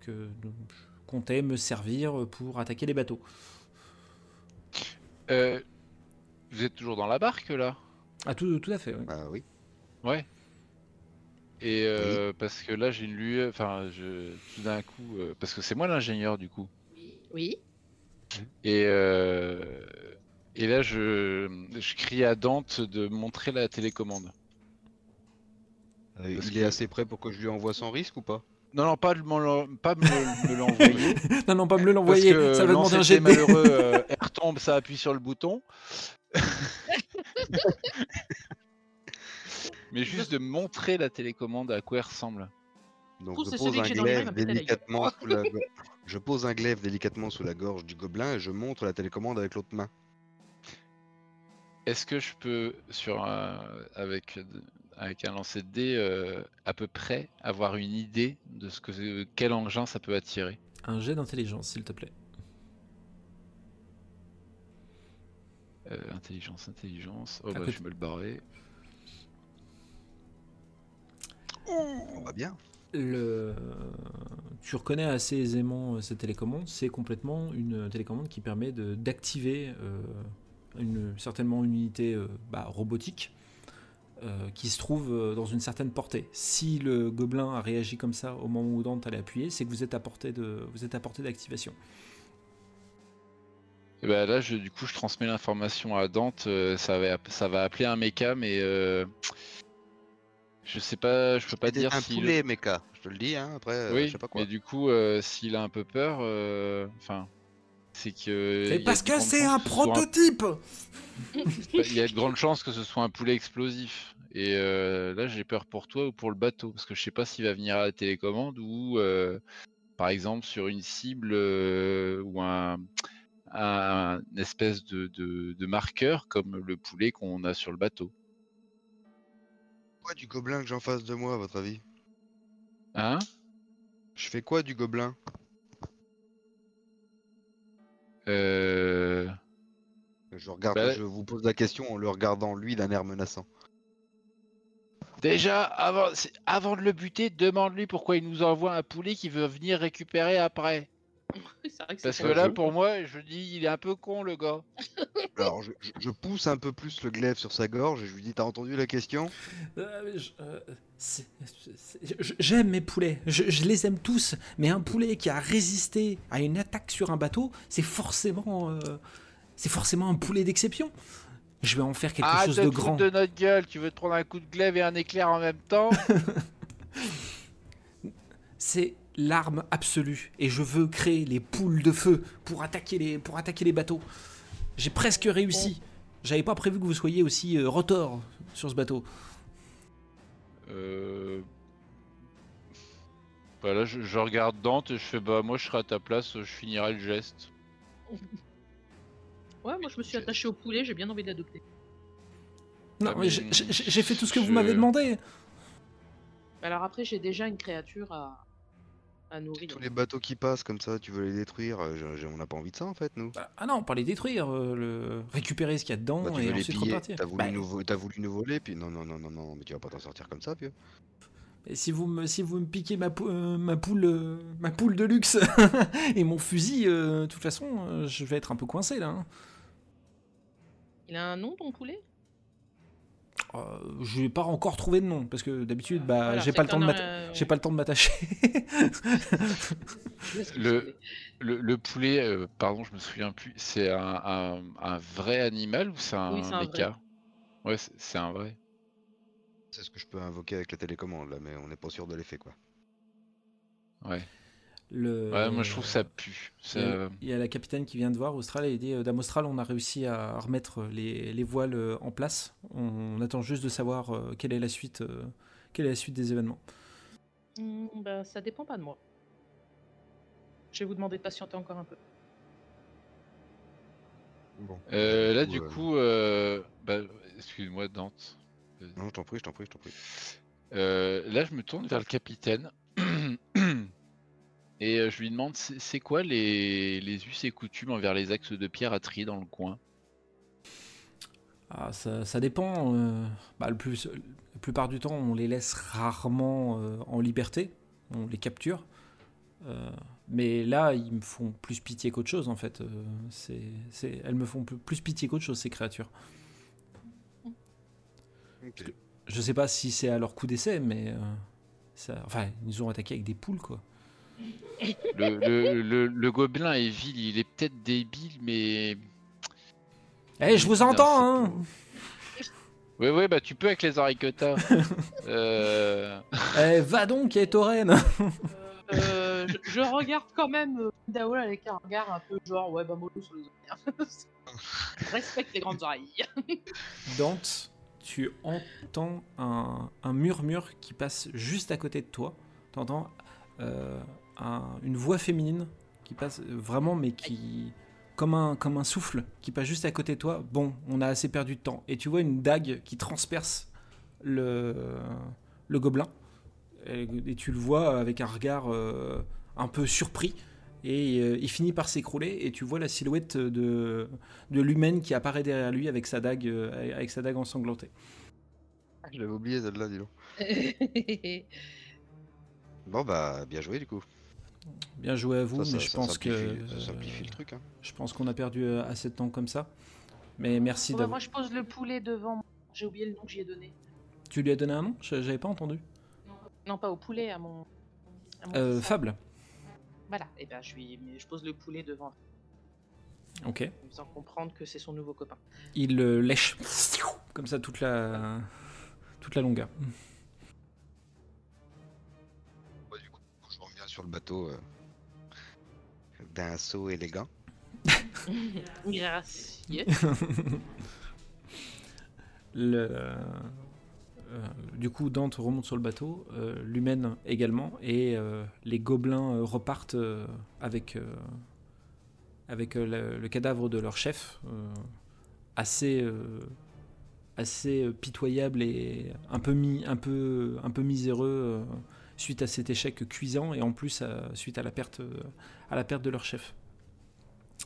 que je comptais me servir pour attaquer les bateaux. Euh, Vous êtes toujours dans la barque là? Ah tout, tout à fait. oui. Bah oui. Ouais. Et euh, parce que là j'ai une lueur, enfin je tout d'un coup, euh, parce que c'est moi l'ingénieur du coup. Oui. Et euh, et là je, je crie à Dante de montrer la télécommande. Euh, il que- est assez prêt pour que je lui envoie sans risque ou pas? Non non pas l'en- pas me, me l'envoyer. non non pas me l'envoyer. Ça va demander un jet malheureux, euh, elle retombe, ça appuie sur le bouton. Mais juste de montrer la télécommande à quoi elle ressemble. Donc je pose un glaive délicatement sous la go- Je pose un glaive délicatement sous la gorge du gobelin et je montre la télécommande avec l'autre main. Est-ce que je peux, sur un- avec, avec un lancer de dés, euh, à peu près avoir une idée de ce que quel engin ça peut attirer? Un jet d'intelligence s'il te plaît. Euh, Intelligence, intelligence. Oh bah je vais me le barrer. On va bien. Le... Tu reconnais assez aisément euh, cette télécommande. C'est complètement une télécommande qui permet de- d'activer euh, une, certainement une unité euh, bah, robotique euh, qui se trouve euh, dans une certaine portée. Si le gobelin a réagi comme ça au moment où Dante allait appuyer, c'est que vous êtes à portée de, vous êtes à portée d'activation. Et bah là, je, du coup, je transmets l'information à Dante. euh, ça, va, ça va appeler un mecha, mais euh, je sais pas, je peux pas dire un si. poulet, mecha. Je te le dis, hein, après, euh, oui, je sais pas quoi. mais du coup, euh, s'il a un peu peur, euh, enfin, c'est que. Et parce que c'est un prototype Il y a de grandes chances que ce soit un poulet explosif. Et euh, là, j'ai peur pour toi ou pour le bateau, parce que je sais pas s'il va venir à la télécommande ou, euh, par exemple, sur une cible euh, ou un, un espèce de, de- de marqueur comme le poulet qu'on a sur le bateau. Quoi du gobelin que j'en face de moi, à votre avis? Hein? Je fais quoi du gobelin? Euh, Je regarde, Bah- je vous pose la question en le regardant lui d'un air menaçant. Déjà, avant, avant de le buter, demande-lui pourquoi il nous envoie un poulet qu'il veut venir récupérer après. C'est vrai que Parce que là, pour moi, je dis, il est un peu con, le gars. Alors je, je- je pousse un peu plus le glaive sur sa gorge et je lui dis T'as entendu la question? Euh, je- euh, c'est- c'est- je- J'aime mes poulets, je, je les aime tous, mais un poulet qui a résisté à une attaque sur un bateau, c'est forcément, euh, c'est forcément un poulet d'exception. Je vais en faire quelque Ah, chose te de foutre grand. de notre gueule, tu veux te prendre un coup de glaive et un éclair en même temps? C'est l'arme absolue, et je veux créer les poules de feu pour attaquer les, pour attaquer les bateaux. J'ai presque réussi. J'avais pas prévu que vous soyez aussi euh, rotor sur ce bateau. Euh... Bah là, je, je regarde Dante et je fais bah moi je serai à ta place, je finirai le geste. Ouais, moi je me suis attaché au poulet, j'ai bien envie de l'adopter. Non, Ah, mais j'ai- fait tout ce que vous m'avez demandé. Alors après, j'ai déjà une créature à, à nourrir. Tous les bateaux qui passent comme ça, tu veux les détruire euh, je- je- On n'a pas envie de ça en fait, nous. Bah, ah non, pas les détruire, euh, le... récupérer ce qu'il y a dedans Bah, et ensuite piller, repartir. t'as voulu, Bah, nous t'as voulu nous voler, puis non, non, non, non, non, mais tu vas pas t'en sortir comme ça, vieux. et si vous me, si vous me piquez ma, pou- euh, ma poule, euh, ma poule de luxe et mon fusil, euh, de toute façon, euh, je vais être un peu coincé là. hein. Il a un nom ton poulet? Euh, je n'ai pas encore trouvé de nom parce que d'habitude, bah, Voilà, j'ai pas le temps de euh, j'ai pas le temps de m'attacher. Le- poulet. Le, le poulet, euh, pardon, je me souviens plus, c'est un, un- un vrai animal ou c'est un, Oui, c'est un méca? Ouais, c'est- c'est un vrai. C'est ce que je peux invoquer avec la télécommande là, mais on n'est pas sûr de l'effet quoi. Ouais. Le- Ouais, moi je trouve ça pue. Il y, a, Ça... il y a la capitaine qui vient de voir Austral et dit euh, Dame Austral, on a réussi à remettre les, les voiles euh, en place. On, attend juste de savoir euh, quelle est la suite, quelle est la suite des événements. Hmm, bah, ça dépend pas de moi. Je vais vous demander de patienter encore un peu. Bon. Euh, là, du coup, euh, bah, excuse-moi, Dante. Non, je t'en prie, je t'en prie, je t'en prie. Euh, là, je me tourne vers le capitaine et euh, je lui demande c'est quoi les, les us et coutumes envers les axes de pierre à trier dans le coin? Ah, ça, ça dépend. euh, bah, le plus, la plupart du temps, on les laisse rarement euh, en liberté. On les capture. Euh, mais là, ils me font plus pitié qu'autre chose, en fait. Euh, c'est, c'est- elles me font plus- plus pitié qu'autre chose, ces créatures. Ok. Je sais pas si c'est à leur coup d'essai, mais... euh, ça, enfin, ils nous ont attaqué avec des poules, quoi. Le, le, le- le gobelin est vil, il est peut-être débile, mais. Eh, je vous entends, hein Ouais, ouais, bah tu peux avec les oreilles que t'as. euh... Eh, va donc, Etoren Euh, je, je regarde quand même euh, Daoul avec un regard un peu genre ouais bah mollo sur les oreilles. Respecte les grandes oreilles. Dante, tu entends un, un murmure qui passe juste à côté de toi. Tu une voix féminine qui passe euh, vraiment, mais qui. Comme un, comme un souffle qui passe juste à côté de toi. Bon, on a assez perdu de temps. Et tu vois une dague qui transperce le, le gobelin. Et, et tu le vois avec un regard euh, un peu surpris. Et euh, il finit par s'écrouler. Et tu vois la silhouette de, de l'humaine qui apparaît derrière lui avec sa dague, euh, avec sa dague ensanglantée. Ah, Je l'avais oublié celle-là, dis donc. Bon bah, bien joué du coup. Bien joué à vous, Ça, mais ça- je ça pense que le truc, hein. je pense qu'on a perdu euh, assez de temps comme ça. Mais merci bah, d'avoir. moi je pose le poulet devant. moi. J'ai oublié le nom que j'y ai donné. Tu lui as donné un nom? Je- J'avais pas entendu. Non, pas au poulet, à mon. à mon Euh. Fable. Voilà, et ben je lui, mais je pose le poulet devant, Ok. lui faisant comprendre que c'est son nouveau copain. Il le lèche comme ça toute la toute la longueur. Sur le bateau euh, d'un saut élégant. Gracieux. Le, euh, du coup, Dante remonte sur le bateau, euh, l'humaine également, et euh, les gobelins euh, repartent euh, avec, euh, avec euh, le, le cadavre de leur chef, euh, assez, euh, assez euh, pitoyable et un peu, mi, un peu, un peu miséreux euh, suite à cet échec cuisant, et en plus euh, suite à la perte, euh, à la perte de leur chef.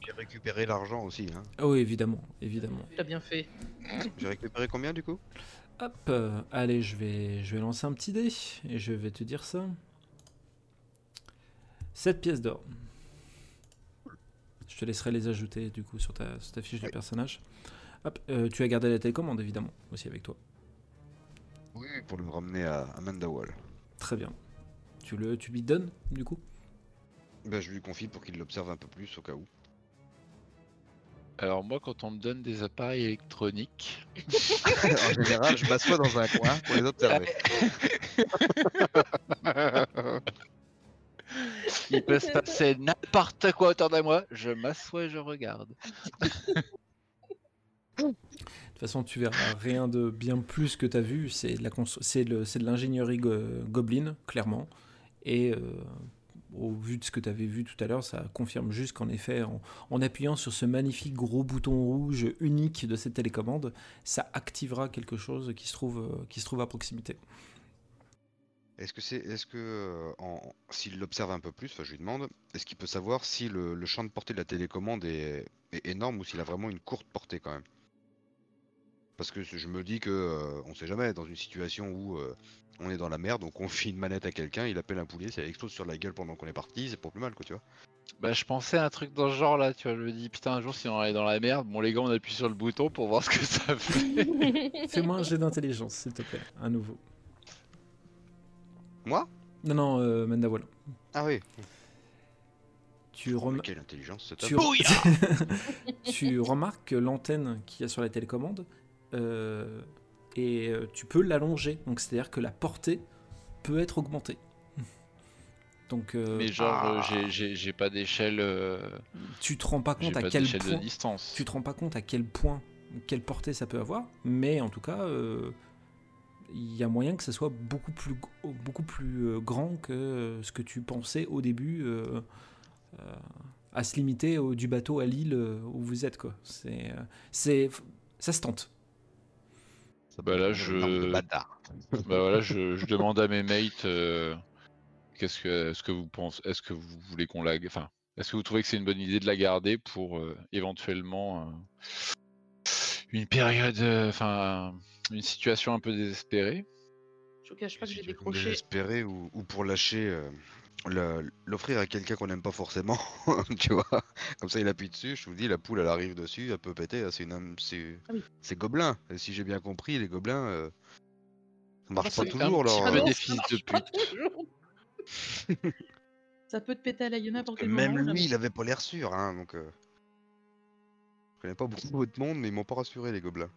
J'ai récupéré l'argent aussi. Hein. Ah oui, évidemment, évidemment. T'as bien fait. J'ai récupéré combien du coup? Hop, euh, allez, je vais, je vais lancer un petit dé et je vais te dire ça. 7 pièces d'or. Je te laisserai les ajouter du coup sur ta, sur ta fiche de Oui. personnage. Hop, euh, tu as gardé la télécommande évidemment aussi avec toi. Oui, pour le ramener à, à Mandawal. Très bien. Tu, le, tu lui donnes du coup? Bah, je lui confie pour qu'il l'observe un peu plus au cas où. Alors moi, quand on me donne des appareils électroniques, en général, je m'assois dans un coin pour les observer. il peut se passer n'importe quoi autour de moi, je m'assois et je regarde. De toute façon, tu verras rien de bien plus que tu as vu. C'est de l'ingénierie go- Goblin, clairement. Et euh, au vu de ce que tu avais vu tout à l'heure, ça confirme juste qu'en effet, en, appuyant sur ce magnifique gros bouton rouge unique de cette télécommande, ça activera quelque chose qui se trouve, euh, qui se trouve à proximité. Est-ce que c'est, est-ce que euh, s'il l'observe un peu plus, je lui demande, est-ce qu'il peut savoir si le, champ de portée de la télécommande est énorme ou s'il a vraiment une courte portée quand même? Parce que je me dis que euh, on sait jamais dans une situation où euh, on est dans la merde, donc on file une manette à quelqu'un, il appelle un poulet, ça explose sur la gueule pendant qu'on est parti, c'est pas plus mal quoi, tu vois. Bah je pensais à un truc dans ce genre là, tu vois, je me dis putain un jour si on est dans la merde, bon les gars on appuie sur le bouton pour voir ce que ça fait. Fais-moi un jet d'intelligence, s'il te plaît, à nouveau. Moi? Non, non, euh, Mandawal. Ah oui. Tu, rem- quelle intelligence, c'est tu, tu remarques que l'antenne qu'il y a sur la télécommande, et euh, tu peux l'allonger. Donc c'est-à-dire que la portée peut être augmentée. Donc euh, Mais genre euh, ah. j'ai- pas d'échelle, euh, tu te rends pas compte à pas quel de point distance. tu te rends pas compte à quel point quelle portée ça peut avoir, mais en tout cas euh, il y a moyen que ça soit beaucoup plus beaucoup plus euh, grand que euh, ce que tu pensais au début. euh, euh, à se limiter au, du bateau à l'île euh, où vous êtes quoi. C'est euh, c'est ça se tente. Bah là, je- bâtard. Bah voilà, je, je demande à mes mates euh, qu'est-ce que est-ce que vous pensez, est-ce que vous voulez qu'on la, enfin, est-ce que vous trouvez que c'est une bonne idée de la garder pour euh, éventuellement euh, une période, euh, enfin, une situation un peu désespérée? Je vous cache pas que j'ai décroché. désespérer ou, ou pour lâcher, euh, l'offrir à quelqu'un qu'on n'aime pas forcément, tu vois. Comme ça, il appuie dessus. Je vous dis, la poule, elle arrive dessus, elle peut péter. C'est une, âme- c'est, Ah oui. gobelin. Et si j'ai bien compris, les gobelins, euh, ça marche pas toujours. leur, peu des ça fils marche de pute. Ça peut te péter à la n'importe que quel même moment, lui, il avait pas l'air sûr, hein. Donc, euh, je connais pas beaucoup votre monde, mais ils m'ont pas rassuré les gobelins.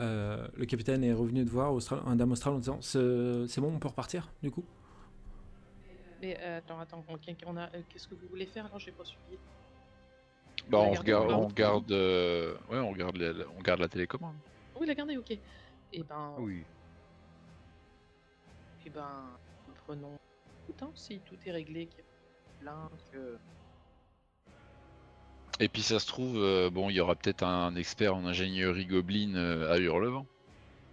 Euh, le capitaine est revenu de voir Austral, un dame austral en disant c'est c'est bon, on peut repartir du coup? Mais euh, attends, attends, on, a. euh, Qu'est-ce que vous voulez faire? Alors, j'ai pas suivi. Bah On regarde, on garde, euh, ouais, on garde, la, on garde la télécommande. Oui, la garder, ok. Et ben. Oui. Et ben. Prenons tout temps si tout est réglé, qu'il y a plein, que. Et puis ça se trouve, euh, bon, il y aura peut-être un expert en ingénierie gobeline euh, à Hurlevent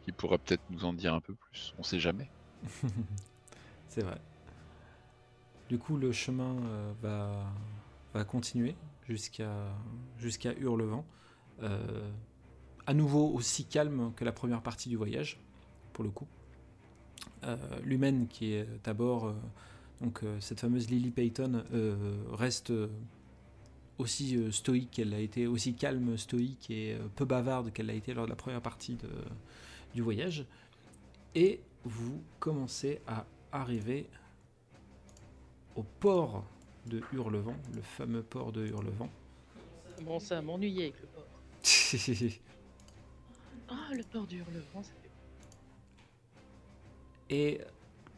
qui pourra peut-être nous en dire un peu plus. On sait jamais. C'est vrai. Du coup, le chemin euh, va, continuer jusqu'à Hurlevent. Euh, à nouveau aussi calme que la première partie du voyage, pour le coup. Euh, L'humaine qui est à bord, donc cette fameuse Lily Payton, reste aussi stoïque qu'elle l'a été, aussi calme, stoïque et peu bavarde qu'elle l'a été lors de la première partie du voyage. Et vous commencez à arriver au port de Hurlevent, le fameux port de Hurlevent. Bon, ça m'ennuyait avec le port. Ah, le port du Hurlevent, ça fait. et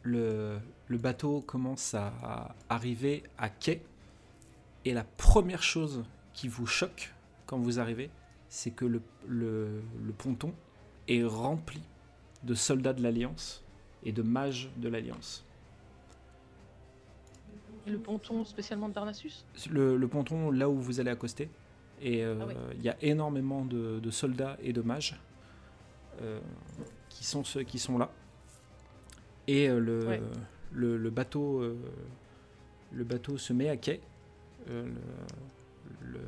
le, le bateau commence à arriver à quai. Et la première chose qui vous choque quand vous arrivez, c'est que le, le- le ponton est rempli de soldats de l'Alliance et de mages de l'Alliance. Le ponton spécialement de Darnassus Le, le ponton, là où vous allez accoster, et euh, Ah ouais. il y a énormément de, de soldats et de mages euh, qui sont ceux qui sont là. Et euh, le, Ouais. le, le bateau, le bateau se met à quai. Le,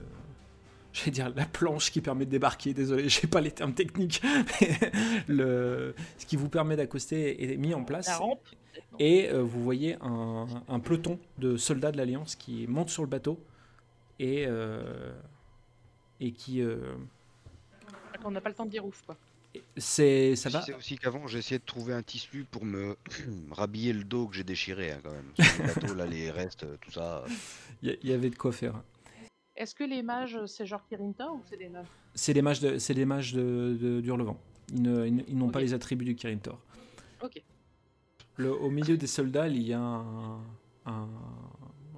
vais dire la planche qui permet de débarquer. Désolé, j'ai pas les termes techniques. le, ce qui vous permet d'accoster est mis en place. La rampe. Et euh, vous voyez un, un peloton de soldats de l'Alliance qui monte sur le bateau et, euh, et qui. euh, On n'a pas le temps de dire ouf, quoi. c'est, ça va C'est aussi qu'avant, j'ai essayé de trouver un tissu pour me rhabiller le dos que j'ai déchiré hein, quand même. Sur le bateau, là, les restes, tout ça. Il y, avait de quoi faire. Est-ce que les mages, c'est genre Kirinta ou c'est des nains C'est des mages, de, c'est des mages de, de, d'Hurlevent. Ils, ne- ils n'ont pas les attributs du Kirin Tor. Ok. Au milieu des soldats, il y a un,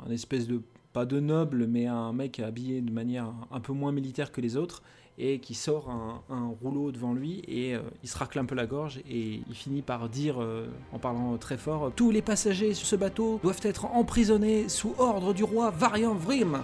espèce de. Pas de noble, mais un mec habillé de manière un peu moins militaire que les autres et qui sort un, rouleau devant lui et euh, il se racle un peu la gorge et il finit par dire, euh, en parlant très fort, Tous les passagers sur ce bateau doivent être emprisonnés sous ordre du roi Varian Vrim.